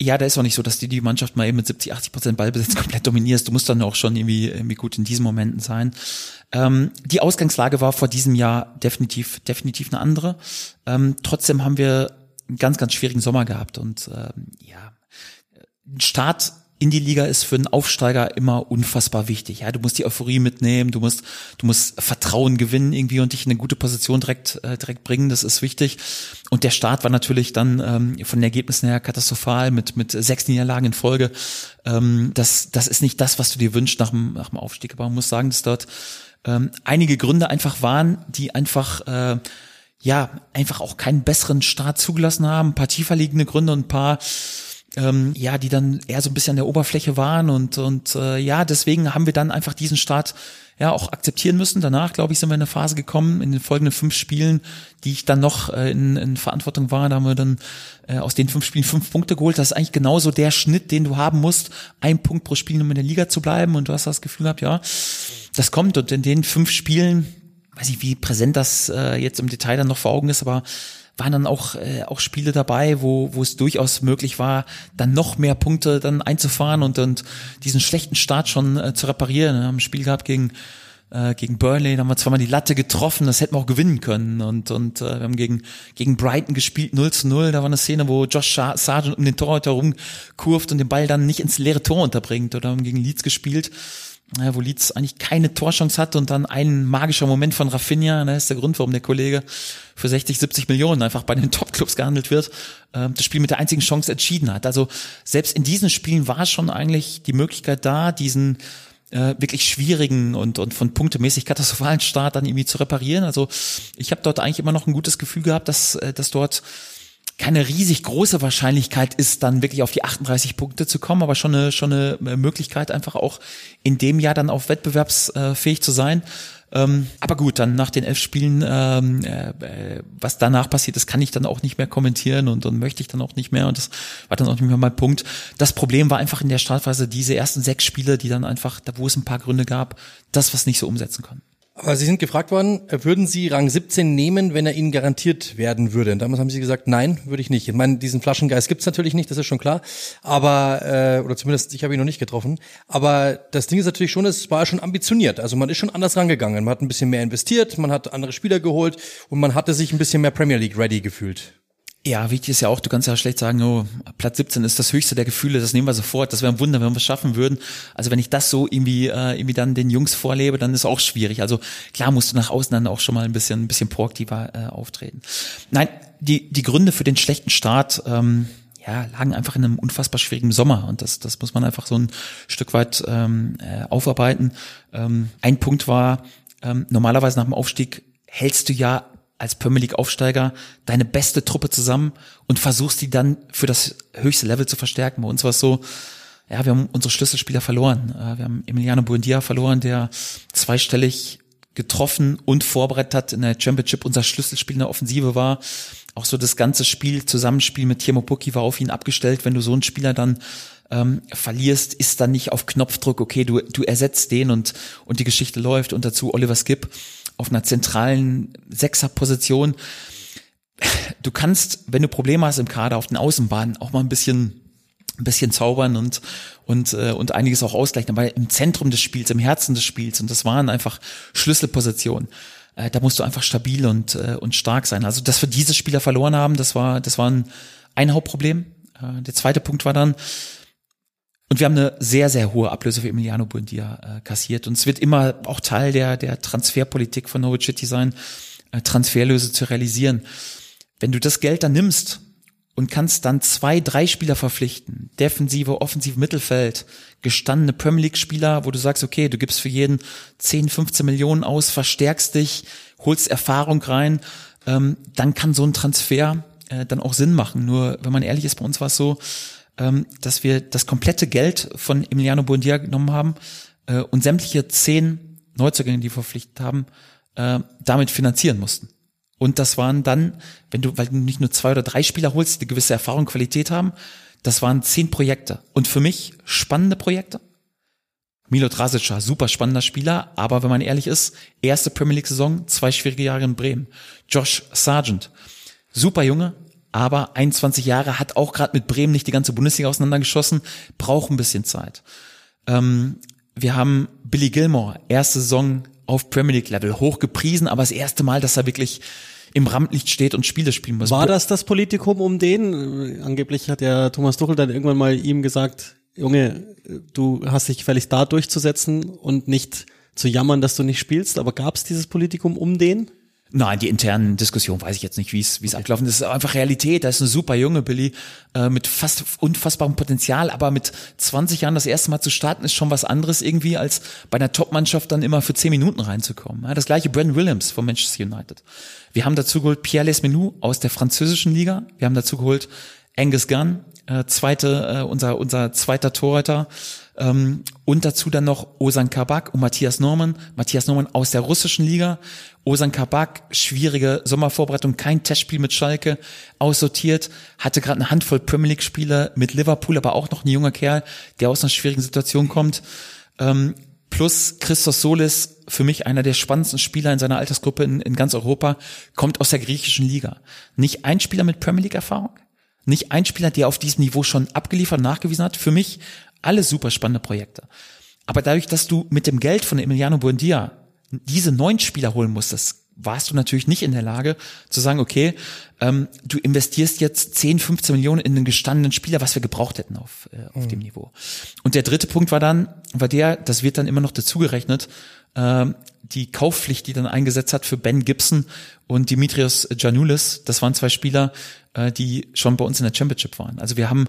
Ja, da ist auch nicht so, dass die die Mannschaft mal eben mit 70, 80 Prozent Ballbesitz komplett dominierst. Du musst dann auch schon irgendwie, irgendwie gut in diesen Momenten sein. Ähm, die Ausgangslage war vor diesem Jahr definitiv, definitiv eine andere. Ähm, trotzdem haben wir einen ganz, ganz schwierigen Sommer gehabt und ähm, ja, Start in die Liga ist für einen Aufsteiger immer unfassbar wichtig. Ja, du musst die Euphorie mitnehmen, du musst, du musst Vertrauen gewinnen irgendwie und dich in eine gute Position direkt, äh, direkt bringen. Das ist wichtig. Und der Start war natürlich dann ähm, von den Ergebnissen her katastrophal mit mit sechs Niederlagen in Folge. Ähm, das, das ist nicht das, was du dir wünschst nach dem, nach dem Aufstieg. Aber man muss sagen, dass dort ähm, einige Gründe einfach waren, die einfach äh, ja einfach auch keinen besseren Start zugelassen haben. Ein paar tiefer liegende Gründe und ein paar ähm, ja, die dann eher so ein bisschen an der Oberfläche waren und und äh, ja, deswegen haben wir dann einfach diesen Start ja auch akzeptieren müssen. Danach, glaube ich, sind wir in eine Phase gekommen in den folgenden fünf Spielen, die ich dann noch äh, in, in Verantwortung war. Da haben wir dann äh, aus den fünf Spielen fünf Punkte geholt. Das ist eigentlich genauso der Schnitt, den du haben musst, ein Punkt pro Spiel, um in der Liga zu bleiben. Und du hast das Gefühl gehabt, ja, das kommt. Und in den fünf Spielen, weiß ich, wie präsent das äh, jetzt im Detail dann noch vor Augen ist, aber waren dann auch, äh, auch Spiele dabei, wo, wo es durchaus möglich war, dann noch mehr Punkte dann einzufahren und, und diesen schlechten Start schon äh, zu reparieren. Wir haben ein Spiel gehabt gegen äh, gegen Burnley, da haben wir zweimal die Latte getroffen, das hätten wir auch gewinnen können. Und, und äh, wir haben gegen, gegen Brighton gespielt, 0 zu 0. Da war eine Szene, wo Josh Sargent um den Torhüter rumkurft und den Ball dann nicht ins leere Tor unterbringt. Oder haben gegen Leeds gespielt wo Leeds eigentlich keine Torchance hatte und dann ein magischer Moment von Rafinha, ne, ist der Grund, warum der Kollege für 60, 70 Millionen einfach bei den Topclubs gehandelt wird, äh, das Spiel mit der einzigen Chance entschieden hat. Also selbst in diesen Spielen war schon eigentlich die Möglichkeit da, diesen äh, wirklich schwierigen und, und von punktemäßig katastrophalen Start dann irgendwie zu reparieren. Also ich habe dort eigentlich immer noch ein gutes Gefühl gehabt, dass, äh, dass dort keine riesig große Wahrscheinlichkeit ist, dann wirklich auf die 38 Punkte zu kommen, aber schon eine, schon eine Möglichkeit, einfach auch in dem Jahr dann auf wettbewerbsfähig zu sein. Ähm, aber gut, dann nach den elf Spielen, ähm, äh, was danach passiert ist, kann ich dann auch nicht mehr kommentieren und, und möchte ich dann auch nicht mehr. Und das war dann auch nicht mehr mein Punkt. Das Problem war einfach in der Startphase diese ersten sechs Spiele, die dann einfach, da wo es ein paar Gründe gab, das was nicht so umsetzen konnten. Aber Sie sind gefragt worden, würden Sie Rang 17 nehmen, wenn er Ihnen garantiert werden würde? Und damals haben Sie gesagt, nein, würde ich nicht. Ich meine, diesen Flaschengeist gibt's natürlich nicht, das ist schon klar. Aber, äh, oder zumindest, ich habe ihn noch nicht getroffen. Aber das Ding ist natürlich schon, es war schon ambitioniert. Also man ist schon anders rangegangen. Man hat ein bisschen mehr investiert, man hat andere Spieler geholt und man hatte sich ein bisschen mehr Premier League ready gefühlt. Ja, wichtig ist ja auch, du kannst ja schlecht sagen, oh, Platz 17 ist das höchste der Gefühle, das nehmen wir sofort, das wäre ein Wunder, wenn wir es schaffen würden. Also wenn ich das so irgendwie, äh, irgendwie dann den Jungs vorlebe, dann ist auch schwierig. Also klar musst du nach außen dann auch schon mal ein bisschen, ein bisschen proaktiver äh, auftreten. Nein, die, die Gründe für den schlechten Start, ähm, ja, lagen einfach in einem unfassbar schwierigen Sommer und das, das muss man einfach so ein Stück weit ähm, äh, aufarbeiten. Ähm, ein Punkt war, ähm, normalerweise nach dem Aufstieg hältst du ja als Premier League Aufsteiger deine beste Truppe zusammen und versuchst die dann für das höchste Level zu verstärken. Bei uns war es so, ja, wir haben unsere Schlüsselspieler verloren. Äh, wir haben Emiliano Buendia verloren, der zweistellig getroffen und vorbereitet hat in der Championship unser Schlüsselspiel in der Offensive war. Auch so das ganze Spiel, Zusammenspiel mit Timo Pukki war auf ihn abgestellt. Wenn du so einen Spieler dann ähm, verlierst, ist dann nicht auf Knopfdruck, okay, du, du ersetzt den und, und die Geschichte läuft und dazu Oliver Skip auf einer zentralen Sechserposition. Du kannst, wenn du Probleme hast im Kader auf den Außenbahnen, auch mal ein bisschen ein bisschen zaubern und und äh, und einiges auch ausgleichen, aber im Zentrum des Spiels, im Herzen des Spiels und das waren einfach Schlüsselpositionen. Äh, da musst du einfach stabil und äh, und stark sein. Also dass wir diese Spieler verloren haben, das war das war ein, ein Hauptproblem. Äh, der zweite Punkt war dann, und wir haben eine sehr, sehr hohe Ablöse für Emiliano Buendia äh, kassiert. Und es wird immer auch Teil der, der Transferpolitik von Norwich City sein, äh, Transferlöse zu realisieren. Wenn du das Geld dann nimmst und kannst dann zwei, drei Spieler verpflichten, defensive, offensive Mittelfeld, gestandene Premier League Spieler, wo du sagst, okay, du gibst für jeden 10, 15 Millionen aus, verstärkst dich, holst Erfahrung rein, ähm, dann kann so ein Transfer äh, dann auch Sinn machen. Nur, wenn man ehrlich ist, bei uns war es so, ähm, dass wir das komplette Geld von Emiliano Buendia genommen haben äh, und sämtliche zehn Neuzugänge, die wir verpflichtet haben, äh, damit finanzieren mussten. Und das waren dann, wenn du, weil du nicht nur zwei oder drei Spieler holst, die gewisse Erfahrung, Qualität haben, das waren zehn Projekte. Und für mich spannende Projekte. Milo Drasic, super spannender Spieler, aber wenn man ehrlich ist, erste Premier League Saison, zwei schwierige Jahre in Bremen. Josh Sargent, super Junge, aber 21 Jahre, hat auch gerade mit Bremen nicht die ganze Bundesliga auseinandergeschossen, braucht ein bisschen Zeit. Ähm, wir haben Billy Gilmore, erste Saison auf Premier League Level, hoch gepriesen, aber das erste Mal, dass er wirklich im Rampenlicht steht und Spiele spielen muss. War das das Politikum um den? Angeblich hat ja Thomas Tuchel dann irgendwann mal ihm gesagt, Junge, du hast dich gefälligst da durchzusetzen und nicht zu jammern, dass du nicht spielst, aber gab es dieses Politikum um den? Nein, die internen Diskussionen weiß ich jetzt nicht, wie es wie es abgelaufen ist. Das ist einfach Realität. Da ist ein super junge Billy äh, mit fast unfassbarem Potenzial, aber mit 20 Jahren das erste Mal zu starten ist schon was anderes irgendwie als bei einer Top-Mannschaft dann immer für 10 Minuten reinzukommen. Ja, das gleiche Brandon Williams von Manchester United. Wir haben dazu geholt Pierre Lesmenou aus der französischen Liga. Wir haben dazu geholt Angus Gunn, äh, zweite äh, unser unser zweiter Torhüter ähm, und dazu dann noch Osan Kabak und Matthias Norman. Matthias Norman aus der russischen Liga. Osan Kabak, schwierige Sommervorbereitung, kein Testspiel mit Schalke, aussortiert, hatte gerade eine Handvoll Premier League Spiele mit Liverpool, aber auch noch ein junger Kerl, der aus einer schwierigen Situation kommt. Ähm, plus Christos Solis, für mich einer der spannendsten Spieler in seiner Altersgruppe in, in ganz Europa, kommt aus der griechischen Liga. Nicht ein Spieler mit Premier League Erfahrung, nicht ein Spieler, der auf diesem Niveau schon abgeliefert, nachgewiesen hat. Für mich alle super spannende Projekte. Aber dadurch, dass du mit dem Geld von Emiliano Buendia diese neun Spieler holen musstest, warst du natürlich nicht in der Lage zu sagen, okay, ähm, du investierst jetzt 10, 15 Millionen in einen gestandenen Spieler, was wir gebraucht hätten auf, äh, auf mhm. dem Niveau. Und der dritte Punkt war dann, war der, das wird dann immer noch dazugerechnet, äh, die Kaufpflicht, die dann eingesetzt hat für Ben Gibson und Dimitrios Janoulis. Das waren zwei Spieler, äh, die schon bei uns in der Championship waren. Also wir haben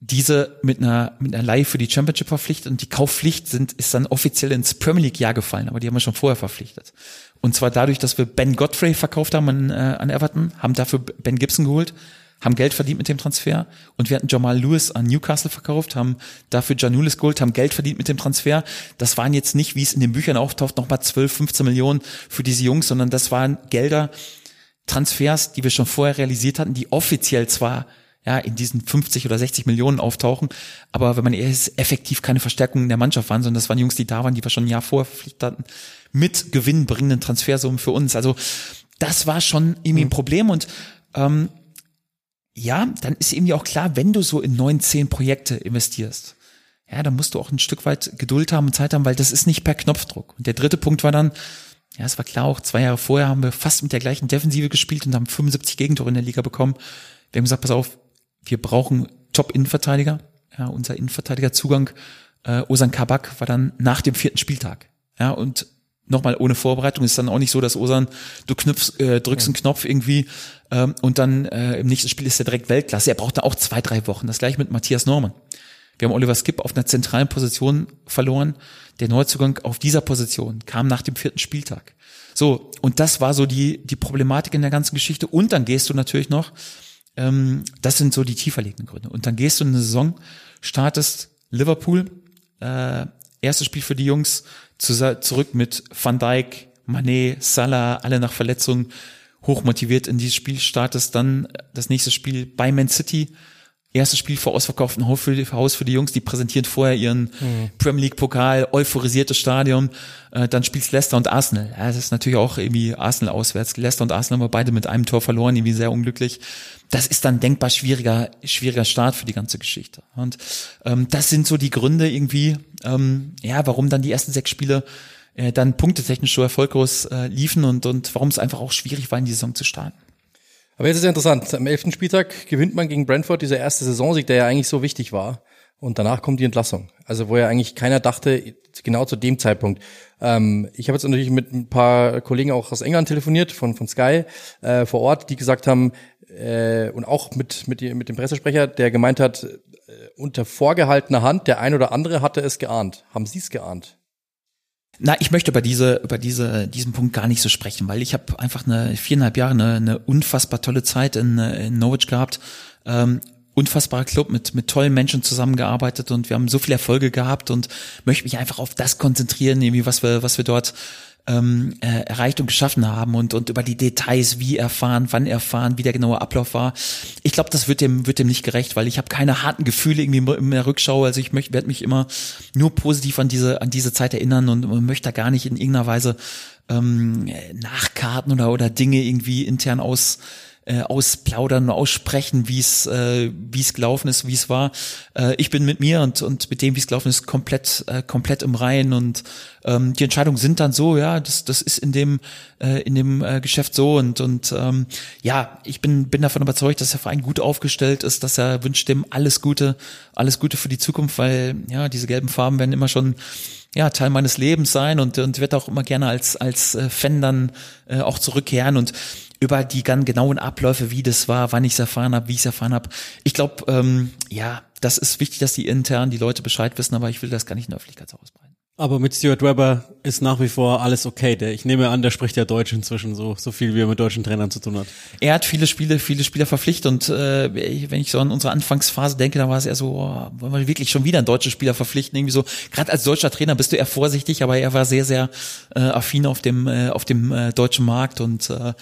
diese mit einer, mit einer Leihe für die Championship verpflichtet und die Kaufpflicht sind, ist dann offiziell ins Premier League Jahr gefallen, aber die haben wir schon vorher verpflichtet. Und zwar dadurch, dass wir Ben Godfrey verkauft haben an, äh, an Everton, haben dafür Ben Gibson geholt, haben Geld verdient mit dem Transfer und wir hatten Jamal Lewis an Newcastle verkauft, haben dafür Janulis geholt, haben Geld verdient mit dem Transfer. Das waren jetzt nicht, wie es in den Büchern auftaucht, nochmal 12, 15 Millionen für diese Jungs, sondern das waren Gelder, Transfers, die wir schon vorher realisiert hatten, die offiziell zwar ja, in diesen 50 oder 60 Millionen auftauchen. Aber wenn man eher ist, effektiv keine Verstärkung in der Mannschaft waren, sondern das waren Jungs, die da waren, die wir schon ein Jahr vorher verpflichtet hatten, mit gewinnbringenden Transfersummen für uns. Also das war schon irgendwie ein mhm. Problem und ähm, ja, dann ist irgendwie auch klar, wenn du so in neun, zehn Projekte investierst, ja, dann musst du auch ein Stück weit Geduld haben und Zeit haben, weil das ist nicht per Knopfdruck. Und der dritte Punkt war dann, ja, es war klar, auch zwei Jahre vorher haben wir fast mit der gleichen Defensive gespielt und haben 75 Gegentore in der Liga bekommen. Wir haben gesagt, pass auf, wir brauchen Top-Innenverteidiger. Ja, unser Innenverteidigerzugang, äh, Osan Kabak, war dann nach dem vierten Spieltag. Ja, und nochmal ohne Vorbereitung ist dann auch nicht so, dass Osan, du knüpfst, äh, drückst einen Knopf irgendwie ähm, und dann äh, im nächsten Spiel ist er direkt Weltklasse. Er braucht da auch zwei, drei Wochen. Das gleiche mit Matthias Norman. Wir haben Oliver Skip auf einer zentralen Position verloren. Der Neuzugang auf dieser Position kam nach dem vierten Spieltag. So, und das war so die, die Problematik in der ganzen Geschichte. Und dann gehst du natürlich noch ähm, das sind so die tiefer liegenden Gründe. Und dann gehst du in eine Saison, startest Liverpool, äh, erstes Spiel für die Jungs, zu, zurück mit Van Dijk, Manet, Salah, alle nach Verletzungen, hochmotiviert in dieses Spiel, startest dann das nächste Spiel bei Man City, erstes Spiel vor ausverkauftem Haus für, die, Jungs, die präsentieren vorher ihren mhm. Premier League Pokal, euphorisiertes Stadion, äh, dann spielst Leicester und Arsenal. Ja, das ist natürlich auch irgendwie Arsenal auswärts. Leicester und Arsenal haben wir beide mit einem Tor verloren, irgendwie sehr unglücklich. Das ist dann denkbar schwieriger, schwieriger Start für die ganze Geschichte. Und ähm, das sind so die Gründe irgendwie, ähm, ja, warum dann die ersten sechs Spiele äh, dann punktetechnisch so erfolglos äh, liefen und, und warum es einfach auch schwierig war, in die Saison zu starten. Aber jetzt ist ja interessant. Am elften Spieltag gewinnt man gegen Brentford dieser erste Saisonsieg, der ja eigentlich so wichtig war. Und danach kommt die Entlassung. Also wo ja eigentlich keiner dachte, genau zu dem Zeitpunkt. Ähm, ich habe jetzt natürlich mit ein paar Kollegen auch aus England telefoniert, von, von Sky äh, vor Ort, die gesagt haben, äh, und auch mit, mit, mit dem Pressesprecher, der gemeint hat, äh, unter vorgehaltener Hand, der ein oder andere hatte es geahnt. Haben Sie es geahnt? Na, ich möchte über diese, über diese, diesen Punkt gar nicht so sprechen, weil ich habe einfach eine viereinhalb Jahre eine, eine unfassbar tolle Zeit in, in Norwich gehabt. Ähm, unfassbarer Club mit, mit tollen Menschen zusammengearbeitet und wir haben so viele Erfolge gehabt und möchte mich einfach auf das konzentrieren, irgendwie, was wir, was wir dort ähm, äh, erreicht und geschaffen haben und, und über die Details, wie erfahren, wann erfahren, wie der genaue Ablauf war. Ich glaube, das wird dem, wird dem nicht gerecht, weil ich habe keine harten Gefühle irgendwie in der Rückschau. Also ich möchte, werde mich immer nur positiv an diese, an diese Zeit erinnern und, und möchte da gar nicht in irgendeiner Weise ähm, nachkarten oder, oder Dinge irgendwie intern aus äh, ausplaudern, aussprechen, wie es äh, wie es gelaufen ist, wie es war. Äh, ich bin mit mir und und mit dem, wie es gelaufen ist, komplett äh, komplett im Reinen und ähm, die Entscheidungen sind dann so, ja, das das ist in dem äh, in dem äh, Geschäft so und und ähm, ja, ich bin bin davon überzeugt, dass der Verein gut aufgestellt ist, dass er wünscht dem alles Gute, alles Gute für die Zukunft, weil ja diese gelben Farben werden immer schon ja, Teil meines Lebens sein und, und wird auch immer gerne als, als äh, Fan dann äh, auch zurückkehren und über die ganz genauen Abläufe, wie das war, wann ich es erfahren habe, wie ich es erfahren habe. Ich glaube, ähm, ja, das ist wichtig, dass die intern die Leute Bescheid wissen, aber ich will das gar nicht in der Öffentlichkeit ausbreiten. Aber mit Stuart Webber ist nach wie vor alles okay. Der, ich nehme an, der spricht ja Deutsch inzwischen so, so viel, wie er mit deutschen Trainern zu tun hat. Er hat viele Spiele, viele Spieler verpflichtet und äh, wenn ich so an unsere Anfangsphase denke, da war es eher so, oh, wollen wir wirklich schon wieder einen deutschen Spieler verpflichten? Irgendwie so, gerade als deutscher Trainer bist du eher vorsichtig, aber er war sehr, sehr äh, affin auf dem, äh, auf dem äh, deutschen Markt und äh,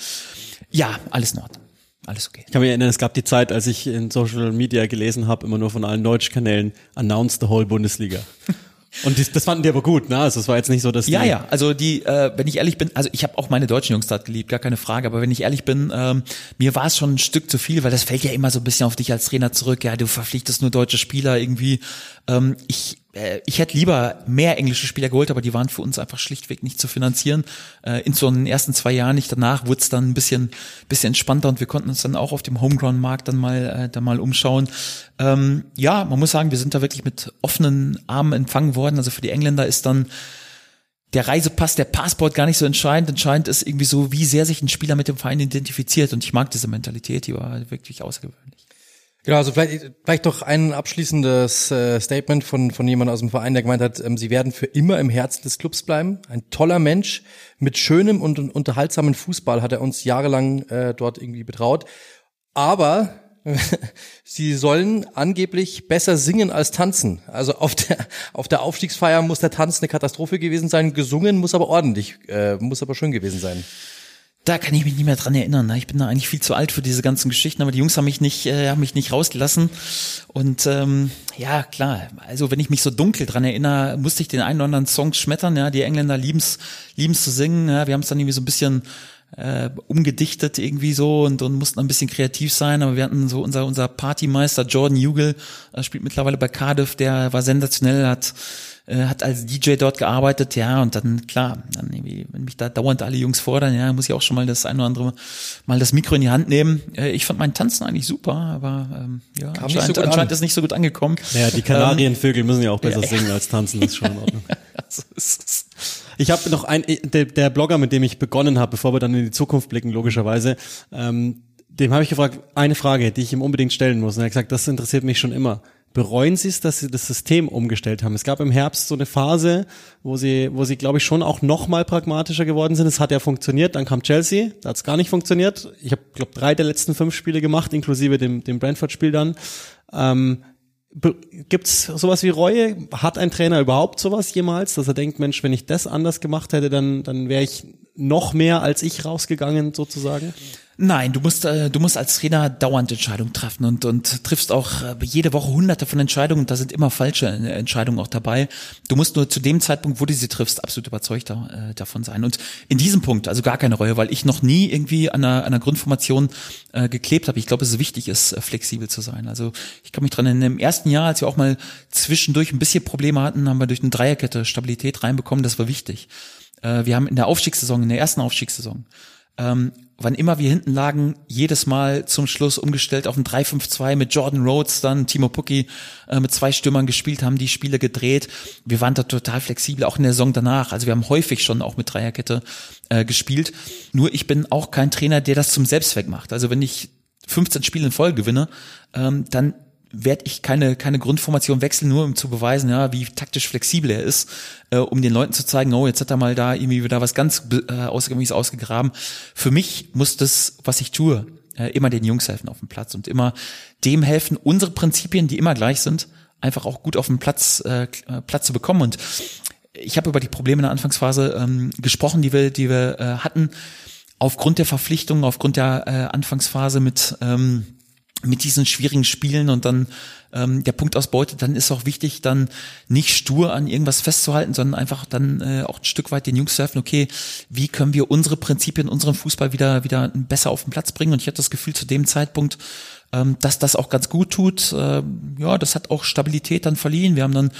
ja, alles in Ordnung. Alles okay. Ich kann mich erinnern, es gab die Zeit, als ich in Social Media gelesen habe, immer nur von allen Deutschkanälen, announced the whole Bundesliga. Und das, das fanden die aber gut, ne? Also es war jetzt nicht so, dass ja, ja. Also die, äh, wenn ich ehrlich bin, also ich habe auch meine deutschen Jungs dort geliebt, gar keine Frage. Aber wenn ich ehrlich bin, ähm, mir war es schon ein Stück zu viel, weil das fällt ja immer so ein bisschen auf dich als Trainer zurück. Ja, du verpflichtest nur deutsche Spieler irgendwie. Ähm, ich ich hätte lieber mehr englische Spieler geholt, aber die waren für uns einfach schlichtweg nicht zu finanzieren. Äh, in so den ersten zwei Jahren nicht. Danach wurde es dann ein bisschen, bisschen entspannter und wir konnten uns dann auch auf dem Homegrown-Markt dann mal, äh, dann mal umschauen. Ähm, ja, man muss sagen, wir sind da wirklich mit offenen Armen empfangen worden. Also für die Engländer ist dann der Reisepass, der Passport gar nicht so entscheidend. Entscheidend ist irgendwie so, wie sehr sich ein Spieler mit dem Verein identifiziert. Und ich mag diese Mentalität, die war wirklich außergewöhnlich. Genau, also vielleicht, vielleicht doch ein abschließendes äh, Statement von, von jemandem aus dem Verein, der gemeint hat, ähm, sie werden für immer im Herzen des Clubs bleiben. Ein toller Mensch mit schönem und, und unterhaltsamen Fußball hat er uns jahrelang äh, dort irgendwie betraut. Aber sie sollen angeblich besser singen als tanzen. Also auf der, auf der Aufstiegsfeier muss der Tanz eine Katastrophe gewesen sein, gesungen muss aber ordentlich, äh, muss aber schön gewesen sein. Da kann ich mich nicht mehr dran erinnern. Ne? Ich bin da eigentlich viel zu alt für diese ganzen Geschichten, aber die Jungs haben mich nicht, äh, haben mich nicht rausgelassen. Und ähm, ja, klar, also wenn ich mich so dunkel dran erinnere, musste ich den einen oder anderen Song schmettern. Ja, die Engländer lieben's, lieben's zu singen. Ja, wir haben es dann irgendwie so ein bisschen äh, umgedichtet irgendwie so und, und mussten ein bisschen kreativ sein, aber wir hatten so unser unser Partymeister Jordan Hugel, äh, spielt mittlerweile bei Cardiff, der war sensationell, hat äh, hat als DJ dort gearbeitet, ja, und dann, klar, dann irgendwie, wenn mich da dauernd alle Jungs fordern, ja, muss ich auch schon mal das ein oder andere Mal das Mikro in die Hand nehmen. Äh, ich fand meinen Tanzen eigentlich super, aber ähm, ja, Kam anscheinend, so anscheinend ist nicht so gut angekommen. Ja, die Kanarienvögel ähm, müssen ja auch besser ja, singen als tanzen, das ist schon in Ordnung. ich habe noch ein, der, der Blogger, mit dem ich begonnen habe, bevor wir dann in die Zukunft blicken, logischerweise, ähm, dem habe ich gefragt, eine Frage, die ich ihm unbedingt stellen muss. Und er hat gesagt, das interessiert mich schon immer bereuen Sie es, dass Sie das System umgestellt haben? Es gab im Herbst so eine Phase, wo Sie, wo Sie, glaube ich, schon auch noch mal pragmatischer geworden sind. Es hat ja funktioniert. Dann kam Chelsea, da hat es gar nicht funktioniert. Ich habe, glaube drei der letzten fünf Spiele gemacht, inklusive dem, dem Brentford-Spiel dann. Ähm, Gibt's sowas wie Reue? Hat ein Trainer überhaupt sowas jemals, dass er denkt, Mensch, wenn ich das anders gemacht hätte, dann, dann wäre ich noch mehr als ich rausgegangen, sozusagen? Nein, du musst, äh, du musst als Trainer dauernd Entscheidungen treffen und, und triffst auch äh, jede Woche hunderte von Entscheidungen da sind immer falsche äh, Entscheidungen auch dabei. Du musst nur zu dem Zeitpunkt, wo du sie triffst, absolut überzeugt äh, davon sein. Und in diesem Punkt, also gar keine Reue, weil ich noch nie irgendwie an einer, an einer Grundformation äh, geklebt habe. Ich glaube, es ist wichtig ist, äh, flexibel zu sein. Also ich kann mich dran erinnern, im ersten Jahr, als wir auch mal zwischendurch ein bisschen Probleme hatten, haben wir durch eine Dreierkette Stabilität reinbekommen, das war wichtig. Äh, wir haben in der Aufstiegssaison, in der ersten Aufstiegssaison, ähm, wann immer wir hinten lagen, jedes Mal zum Schluss umgestellt auf ein 3-5-2 mit Jordan Rhodes, dann Timo Pukki äh, mit zwei Stürmern gespielt, haben die Spiele gedreht. Wir waren da total flexibel, auch in der Saison danach. Also wir haben häufig schon auch mit Dreierkette äh, gespielt. Nur ich bin auch kein Trainer, der das zum Selbstzweck macht. Also wenn ich 15 Spiele in Folge gewinne, ähm, dann werde ich keine, keine Grundformation wechseln, nur um zu beweisen, ja, wie taktisch flexibel er ist, äh, um den Leuten zu zeigen, oh, jetzt hat er mal da irgendwie wieder was ganz äh, Außergewöhnliches ausgegraben. Für mich muss das, was ich tue, äh, immer den Jungs helfen auf dem Platz und immer dem helfen, unsere Prinzipien, die immer gleich sind, einfach auch gut auf dem Platz, äh, äh Platz zu bekommen. Und ich habe über die Probleme in der Anfangsphase ähm, gesprochen, die wir, die wir äh, hatten, aufgrund der Verpflichtungen, aufgrund der äh, Anfangsphase mit ähm, mit diesen schwierigen Spielen und dann ähm, der Punktausbeute, dann ist auch wichtig, dann nicht stur an irgendwas festzuhalten, sondern einfach dann äh, auch ein Stück weit den Jungs zu helfen, okay, wie können wir unsere Prinzipien, unseren Fußball wieder, wieder besser auf den Platz bringen? Und ich hatte das Gefühl zu dem Zeitpunkt, ähm, dass das auch ganz gut tut. Äh, ja, das hat auch Stabilität dann verliehen. Wir haben dann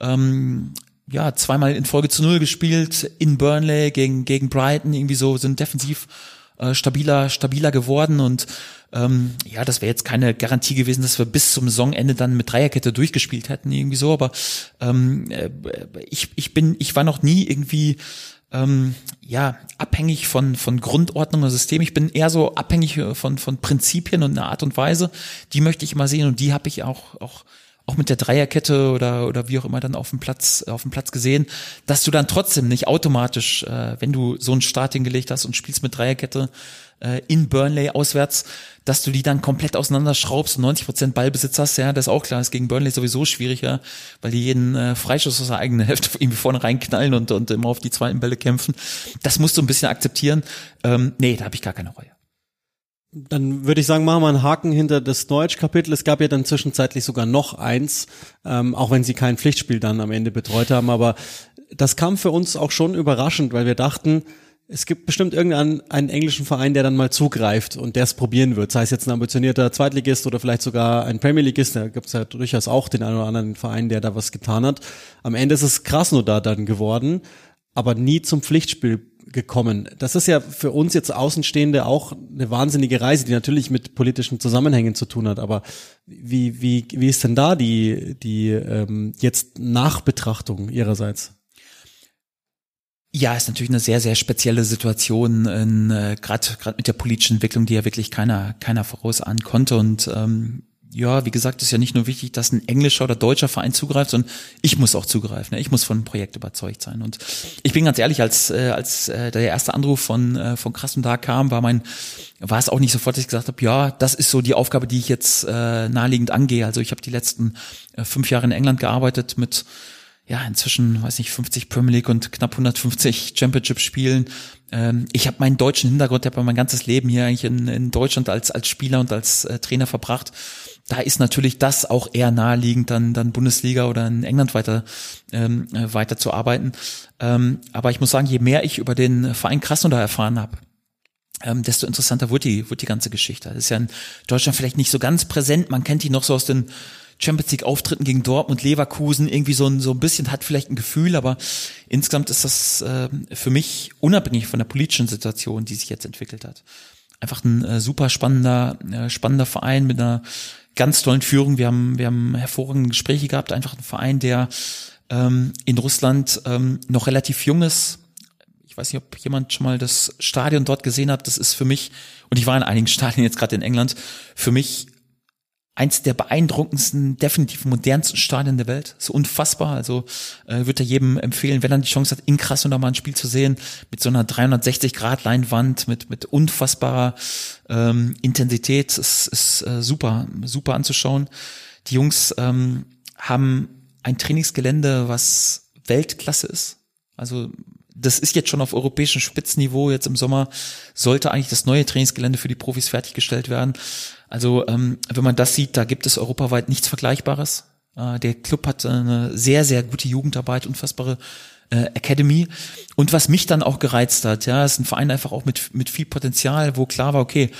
ähm, ja, zweimal in Folge zu Null gespielt, in Burnley gegen, gegen Brighton, irgendwie so, sind defensiv äh, stabiler, stabiler geworden und ähm, ja, das wäre jetzt keine Garantie gewesen, dass wir bis zum Saisonende dann mit Dreierkette durchgespielt hätten, irgendwie so, aber ähm, äh, ich, ich bin, ich war noch nie irgendwie ähm, ja abhängig von von Grundordnung und System. Ich bin eher so abhängig von von Prinzipien und einer Art und Weise. Die möchte ich immer sehen und die habe ich auch auch auch mit der Dreierkette oder oder wie auch immer dann auf dem Platz auf dem Platz gesehen, dass du dann trotzdem nicht automatisch, äh, wenn du so einen Start hingelegt hast und spielst mit Dreierkette äh, in Burnley auswärts, dass du die dann komplett auseinanderschraubst und 90 Prozent Ballbesitz hast, ja, das ist auch klar, ist gegen Burnley sowieso schwieriger, weil die jeden äh, Freischuss aus der eigenen Hälfte irgendwie vorne reinknallen und, und immer auf die zweiten Bälle kämpfen. Das musst du ein bisschen akzeptieren. Ähm, nee, da habe ich gar keine Reue. Dann würde ich sagen, machen wir einen Haken hinter das Deutsch-Kapitel. Es gab ja dann zwischenzeitlich sogar noch eins, ähm, auch wenn sie kein Pflichtspiel dann am Ende betreut haben. Aber das kam für uns auch schon überraschend, weil wir dachten, es gibt bestimmt irgendeinen einen englischen Verein, der dann mal zugreift und der es probieren wird. Sei es jetzt ein ambitionierter Zweitligist oder vielleicht sogar ein Premier Leagueist. Da gibt es ja durchaus auch den einen oder anderen Verein, der da was getan hat. Am Ende ist es Krasnodar dann geworden, aber nie zum Pflichtspiel gekommen. Das ist ja für uns jetzt Außenstehende auch eine wahnsinnige Reise, die natürlich mit politischen Zusammenhängen zu tun hat. Aber wie, wie, wie ist denn da die, die ähm, jetzt Nachbetrachtung Ihrerseits? Ja, ist natürlich eine sehr, sehr spezielle Situation, äh, gerade mit der politischen Entwicklung, die ja wirklich keiner, keiner vorausahnen konnte. Und ähm, ja, wie gesagt, ist ja nicht nur wichtig, dass ein englischer oder deutscher Verein zugreift, sondern ich muss auch zugreifen. Ne? Ich muss von einem Projekt überzeugt sein. Und ich bin ganz ehrlich, als äh, als äh, der erste Anruf von äh, von Krasnodar kam, war mein war es auch nicht sofort, dass ich gesagt habe, ja, das ist so die Aufgabe, die ich jetzt äh, naheliegend angehe. Also ich habe die letzten äh, fünf Jahre in England gearbeitet mit ja, inzwischen, weiß nicht, 50 Premier League und knapp 150 Championship Spielen. Ähm, ich habe meinen deutschen Hintergrund, ich habe mein ganzes Leben hier eigentlich in, in Deutschland als, als Spieler und als äh, Trainer verbracht. Da ist natürlich das auch eher naheliegend, dann, dann Bundesliga oder in England weiter, ähm, äh, weiter zu arbeiten. Ähm, aber ich muss sagen, je mehr ich über den Verein Krasnodar erfahren habe, ähm, desto interessanter wird die, wird die ganze Geschichte. Das ist ja in Deutschland vielleicht nicht so ganz präsent. Man kennt die noch so aus den Champions League Auftritten gegen Dortmund, Leverkusen irgendwie so ein, so ein bisschen hat vielleicht ein Gefühl, aber insgesamt ist das äh, für mich unabhängig von der politischen Situation, die sich jetzt entwickelt hat. Einfach ein äh, super spannender, äh, spannender Verein mit einer ganz tollen Führung. Wir haben, wir haben hervorragende Gespräche gehabt. Einfach ein Verein, der ähm, in Russland ähm, noch relativ jung ist. Ich weiß nicht, ob jemand schon mal das Stadion dort gesehen hat. Das ist für mich, und ich war in einigen Stadien jetzt gerade in England, für mich eins der beeindruckendsten, definitiv modernsten Stadien der Welt. So unfassbar. Also äh, würde jedem empfehlen, wenn er die Chance hat, in Krasnodar mal ein Spiel zu sehen, mit so einer 360-Grad-Leinwand, mit, mit unfassbarer ähm, Intensität. Es ist äh, super, super anzuschauen. Die Jungs ähm, haben ein Trainingsgelände, was Weltklasse ist. Also das ist jetzt schon auf europäischem Spitzenniveau. Jetzt im Sommer sollte eigentlich das neue Trainingsgelände für die Profis fertiggestellt werden. Also ähm, wenn man das sieht, da gibt es europaweit nichts Vergleichbares. Äh, der Club hat eine sehr, sehr gute Jugendarbeit, unfassbare äh, Academy. Und was mich dann auch gereizt hat, ja, ist ein Verein einfach auch mit, mit viel Potenzial, wo klar war, okay,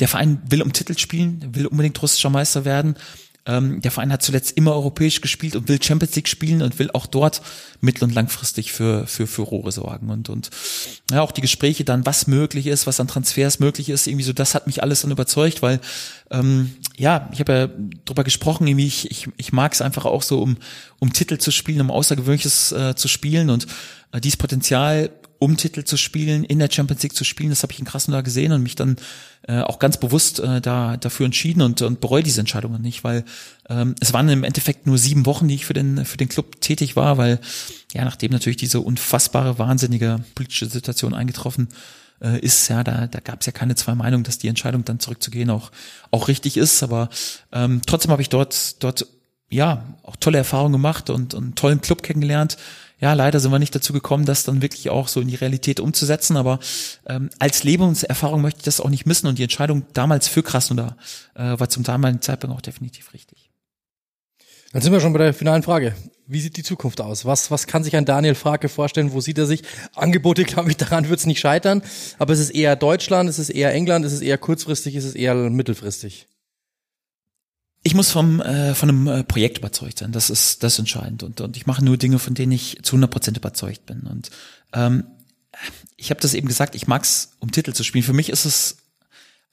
der Verein will um Titel spielen, will unbedingt russischer Meister werden ähm, der Verein hat zuletzt immer europäisch gespielt und will Champions League spielen und will auch dort mittel- und langfristig für, für für Rohre sorgen. Und, und ja, auch die Gespräche dann, was möglich ist, was an Transfers möglich ist, irgendwie so, das hat mich alles dann überzeugt, weil ähm, ja, ich habe ja drüber gesprochen, irgendwie, ich, ich, ich mag es einfach auch so, um, um Titel zu spielen, um Außergewöhnliches äh, zu spielen und äh, dieses Potenzial um Titel zu spielen, in der Champions League zu spielen. Das habe ich in Krasnodar gesehen und mich dann äh, auch ganz bewusst äh, da dafür entschieden und, und bereue diese Entscheidungen nicht, weil ähm, es waren im Endeffekt nur sieben Wochen, die ich für den für den Club tätig war, weil ja nachdem natürlich diese unfassbare wahnsinnige politische Situation eingetroffen äh, ist, ja da da gab es ja keine zwei Meinungen, dass die Entscheidung dann zurückzugehen auch auch richtig ist, aber ähm, trotzdem habe ich dort dort ja auch tolle Erfahrungen gemacht und, und einen tollen Club kennengelernt ja, leider sind wir nicht dazu gekommen, das dann wirklich auch so in die Realität umzusetzen. Aber ähm, als Lebenserfahrung möchte ich das auch nicht missen. Und die Entscheidung damals für Krasnodar äh, war zum damaligen Zeitpunkt auch definitiv richtig. Dann sind wir schon bei der finalen Frage. Wie sieht die Zukunft aus? Was, was kann sich ein Daniel Frage vorstellen? Wo sieht er sich? Angebote, glaube ich, daran wird es nicht scheitern. Aber es ist eher Deutschland, es ist eher England, es ist eher kurzfristig, es ist eher mittelfristig ich muss vom äh, von einem äh, Projekt überzeugt sein. Das ist das ist entscheidend und und ich mache nur Dinge, von denen ich zu 100 Prozent überzeugt bin. Und ähm, ich habe das eben gesagt. Ich mag's, um Titel zu spielen. Für mich ist es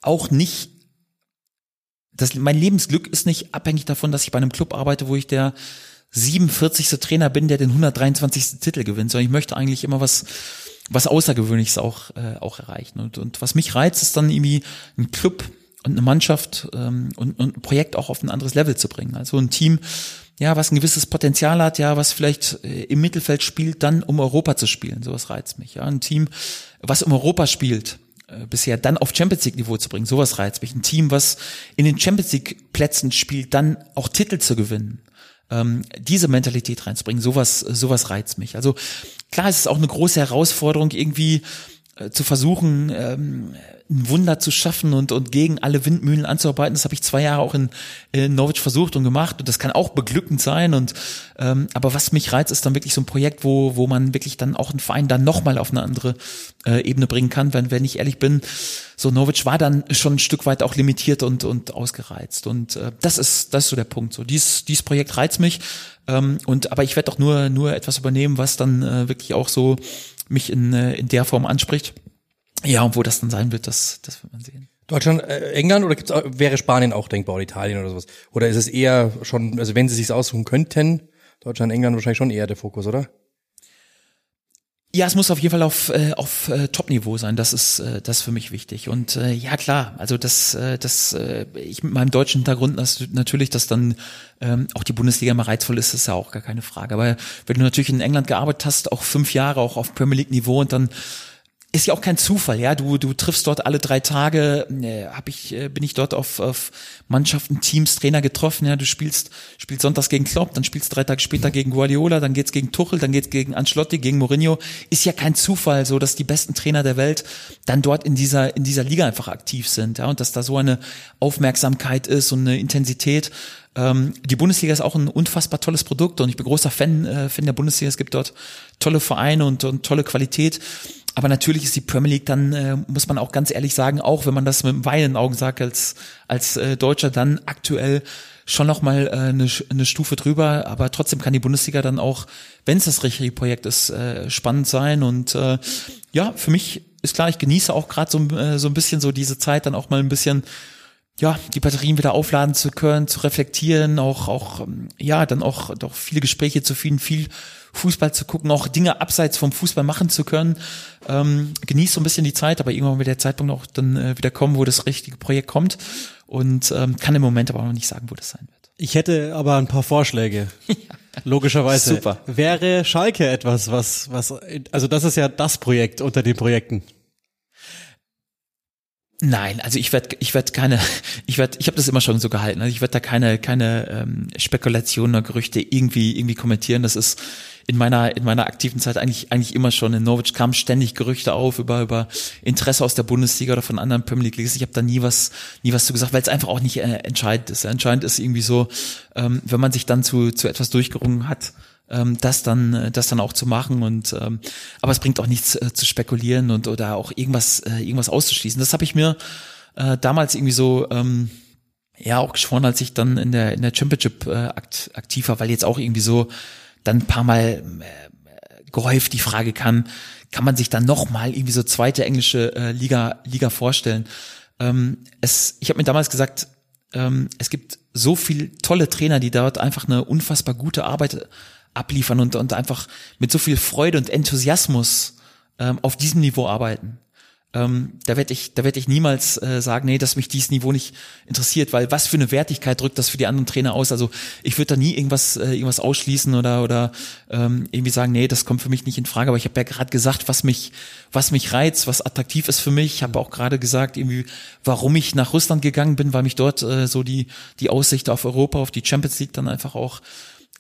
auch nicht das. Mein Lebensglück ist nicht abhängig davon, dass ich bei einem Club arbeite, wo ich der 47. Trainer bin, der den 123. Titel gewinnt, sondern ich möchte eigentlich immer was was Außergewöhnliches auch äh, auch erreichen. Und und was mich reizt, ist dann irgendwie ein Club und eine Mannschaft ähm, und, und ein Projekt auch auf ein anderes Level zu bringen. Also ein Team, ja, was ein gewisses Potenzial hat, ja, was vielleicht äh, im Mittelfeld spielt, dann um Europa zu spielen. Sowas reizt mich. Ja, ein Team, was um Europa spielt, äh, bisher dann auf Champions League Niveau zu bringen. Sowas reizt mich. Ein Team, was in den Champions League Plätzen spielt, dann auch Titel zu gewinnen. Ähm, diese Mentalität reinzubringen, sowas, sowas reizt mich. Also klar, es ist auch eine große Herausforderung, irgendwie zu versuchen, ähm, ein Wunder zu schaffen und, und gegen alle Windmühlen anzuarbeiten. Das habe ich zwei Jahre auch in, in Norwich versucht und gemacht und das kann auch beglückend sein. Und ähm, aber was mich reizt, ist dann wirklich so ein Projekt, wo, wo man wirklich dann auch einen Verein dann nochmal auf eine andere äh, Ebene bringen kann. Wenn, wenn ich ehrlich bin, so Norwich war dann schon ein Stück weit auch limitiert und, und ausgereizt. Und äh, das ist, das ist so der Punkt. So, dieses, dieses Projekt reizt mich. Ähm, und aber ich werde doch nur, nur etwas übernehmen, was dann äh, wirklich auch so mich in, äh, in der Form anspricht. Ja, und wo das dann sein wird, das, das wird man sehen. Deutschland, äh, England oder gibt's, wäre Spanien auch denkbar oder Italien oder sowas? Oder ist es eher schon, also wenn sie sich aussuchen könnten, Deutschland, England wahrscheinlich schon eher der Fokus, oder? Ja, es muss auf jeden Fall auf, äh, auf äh, Top-Niveau sein. Das ist äh, das ist für mich wichtig. Und äh, ja klar, also das, äh, das äh, ich mit meinem deutschen Hintergrund das, natürlich, dass dann ähm, auch die Bundesliga mal reizvoll ist, ist ja auch gar keine Frage. Aber wenn du natürlich in England gearbeitet hast, auch fünf Jahre, auch auf Premier League Niveau und dann ist ja auch kein Zufall, ja. Du du triffst dort alle drei Tage. Äh, hab ich äh, bin ich dort auf, auf Mannschaften, Teams, Trainer getroffen. Ja, du spielst spielst sonntags gegen Klopp, dann spielst drei Tage später gegen Guardiola, dann geht's gegen Tuchel, dann geht's gegen Ancelotti, gegen Mourinho. Ist ja kein Zufall, so dass die besten Trainer der Welt dann dort in dieser in dieser Liga einfach aktiv sind, ja. Und dass da so eine Aufmerksamkeit ist und eine Intensität. Ähm, die Bundesliga ist auch ein unfassbar tolles Produkt und ich bin großer Fan, äh, Fan der Bundesliga. Es gibt dort tolle Vereine und, und tolle Qualität. Aber natürlich ist die Premier League dann, äh, muss man auch ganz ehrlich sagen, auch wenn man das mit einem Wein in den Augen sagt als, als äh, Deutscher, dann aktuell schon noch mal äh, eine, eine Stufe drüber. Aber trotzdem kann die Bundesliga dann auch, wenn es das richtige Projekt ist, äh, spannend sein. Und äh, ja, für mich ist klar, ich genieße auch gerade so, äh, so ein bisschen so diese Zeit, dann auch mal ein bisschen ja, die Batterien wieder aufladen zu können, zu reflektieren, auch, auch, ähm, ja, dann auch, doch viele Gespräche zu führen, viel Fußball zu gucken, auch Dinge abseits vom Fußball machen zu können. Ähm, genießt so ein bisschen die Zeit, aber irgendwann wird der Zeitpunkt auch dann äh, wieder kommen, wo das richtige Projekt kommt und ähm, kann im Moment aber auch noch nicht sagen, wo das sein wird. Ich hätte aber ein paar Vorschläge. Logischerweise. Super. Wäre Schalke etwas, was, was, also das ist ja das Projekt unter den Projekten. Nein, also ich werde, ich werde keine, ich werde, ich habe das immer schon so gehalten. Also ich werde da keine, keine ähm, Spekulationen oder Gerüchte irgendwie, irgendwie kommentieren. Das ist in meiner, in meiner aktiven Zeit eigentlich, eigentlich immer schon. In Norwich kamen ständig Gerüchte auf über, über Interesse aus der Bundesliga oder von anderen Premier League Leagues. Ich habe da nie was, nie was zu gesagt, weil es einfach auch nicht äh, entscheidend ist. Entscheidend ist irgendwie so, ähm, wenn man sich dann zu, zu etwas durchgerungen hat, ähm, das dann äh, das dann auch zu machen und ähm, aber es bringt auch nichts äh, zu spekulieren und oder auch irgendwas äh, irgendwas auszuschließen das habe ich mir äh, damals irgendwie so ähm, ja auch geschworen als ich dann in der in der Championship äh, akt, aktiv war weil jetzt auch irgendwie so dann ein paar Mal äh, gehäuft die Frage kam kann man sich dann noch mal irgendwie so zweite englische äh, Liga Liga vorstellen ähm, es ich habe mir damals gesagt ähm, es gibt so viel tolle Trainer die dort einfach eine unfassbar gute Arbeit abliefern und, und einfach mit so viel Freude und Enthusiasmus ähm, auf diesem Niveau arbeiten. Ähm, da werde ich, da werde ich niemals äh, sagen, nee, dass mich dieses Niveau nicht interessiert, weil was für eine Wertigkeit drückt das für die anderen Trainer aus? Also ich würde da nie irgendwas, äh, irgendwas ausschließen oder oder ähm, irgendwie sagen, nee, das kommt für mich nicht in Frage. Aber ich habe ja gerade gesagt, was mich, was mich reizt, was attraktiv ist für mich. Ich habe auch gerade gesagt, irgendwie, warum ich nach Russland gegangen bin, weil mich dort äh, so die die Aussicht auf Europa, auf die Champions League dann einfach auch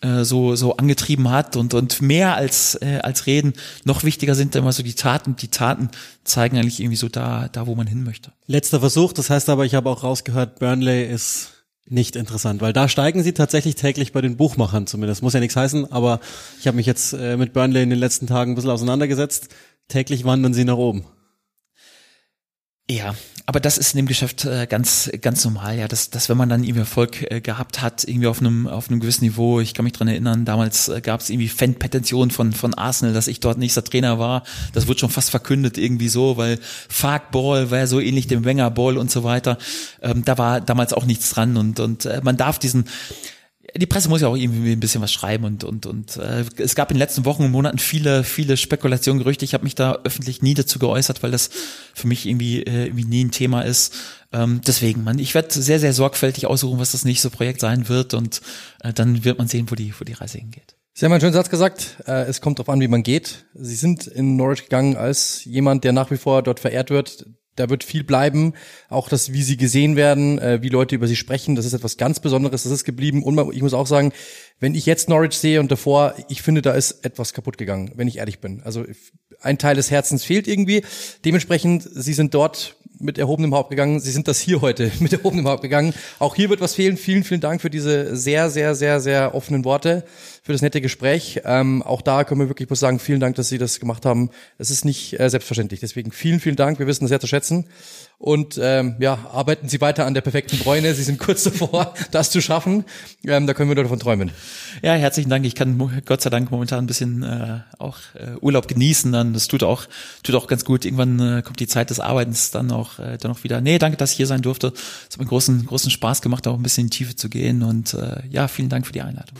äh, so so angetrieben hat und und mehr als äh, als reden noch wichtiger sind immer so die Taten die Taten zeigen eigentlich irgendwie so da da wo man hin möchte Letzter Versuch, das heißt aber, ich habe auch rausgehört, Burnley ist nicht interessant, weil da steigen sie tatsächlich täglich bei den Buchmachern zumindest. Muss ja nichts heißen, aber ich habe mich jetzt äh, mit Burnley in den letzten Tagen ein bisschen auseinandergesetzt. Täglich wandern sie nach oben. Ja, aber das ist in dem Geschäft äh, ganz ganz normal, ja, dass, dass wenn man dann irgendwie Erfolg äh, gehabt hat, irgendwie auf einem auf einem gewissen Niveau, ich kann mich dran erinnern, damals äh, gab es irgendwie Fanpetentionen von von Arsenal, dass ich dort nächster Trainer war. Das wird schon fast verkündet irgendwie so, weil Fark Ball war ja so ähnlich dem Wenger Ball und so weiter. Ähm, da war damals auch nichts dran und und äh, man darf diesen die Presse muss ja auch irgendwie ein bisschen was schreiben und und und äh, es gab in den letzten Wochen und Monaten viele viele Spekulationen, Gerüchte. Ich habe mich da öffentlich nie dazu geäußert, weil das für mich irgendwie äh, irgendwie nie ein Thema ist. Ähm, deswegen, man, ich werde sehr sehr sorgfältig aussuchen, was das nächste Projekt sein wird und äh, dann wird man sehen, wo die wo die Reise hingeht. Sie haben einen schönen Satz gesagt, äh, es kommt darauf an, wie man geht. Sie sind in Norwich gegangen als jemand, der nach wie vor dort verehrt wird. Da wird viel bleiben. Auch das, wie sie gesehen werden, äh, wie Leute über sie sprechen, das ist etwas ganz Besonderes, das ist geblieben. Und man- ich muss auch sagen, wenn ich jetzt Norwich sehe und davor, ich finde, da ist etwas kaputt gegangen, wenn ich ehrlich bin. Also ein Teil des Herzens fehlt irgendwie. Dementsprechend, Sie sind dort mit erhobenem Haupt gegangen. Sie sind das hier heute mit erhobenem Haupt gegangen. Auch hier wird was fehlen. Vielen, vielen Dank für diese sehr, sehr, sehr, sehr offenen Worte, für das nette Gespräch. Ähm, auch da können wir wirklich bloß sagen, vielen Dank, dass Sie das gemacht haben. Es ist nicht äh, selbstverständlich. Deswegen vielen, vielen Dank. Wir wissen das sehr zu schätzen. Und ähm, ja, arbeiten Sie weiter an der perfekten Bräune. Sie sind kurz davor, das zu schaffen. Ähm, da können wir nur davon träumen. Ja, herzlichen Dank. Ich kann Gott sei Dank momentan ein bisschen äh, auch äh, Urlaub genießen. Dann das tut auch tut auch ganz gut. Irgendwann äh, kommt die Zeit des Arbeitens dann auch äh, dann wieder. Nee, danke, dass ich hier sein durfte. Es hat mir großen großen Spaß gemacht, auch ein bisschen in die Tiefe zu gehen. Und äh, ja, vielen Dank für die Einladung.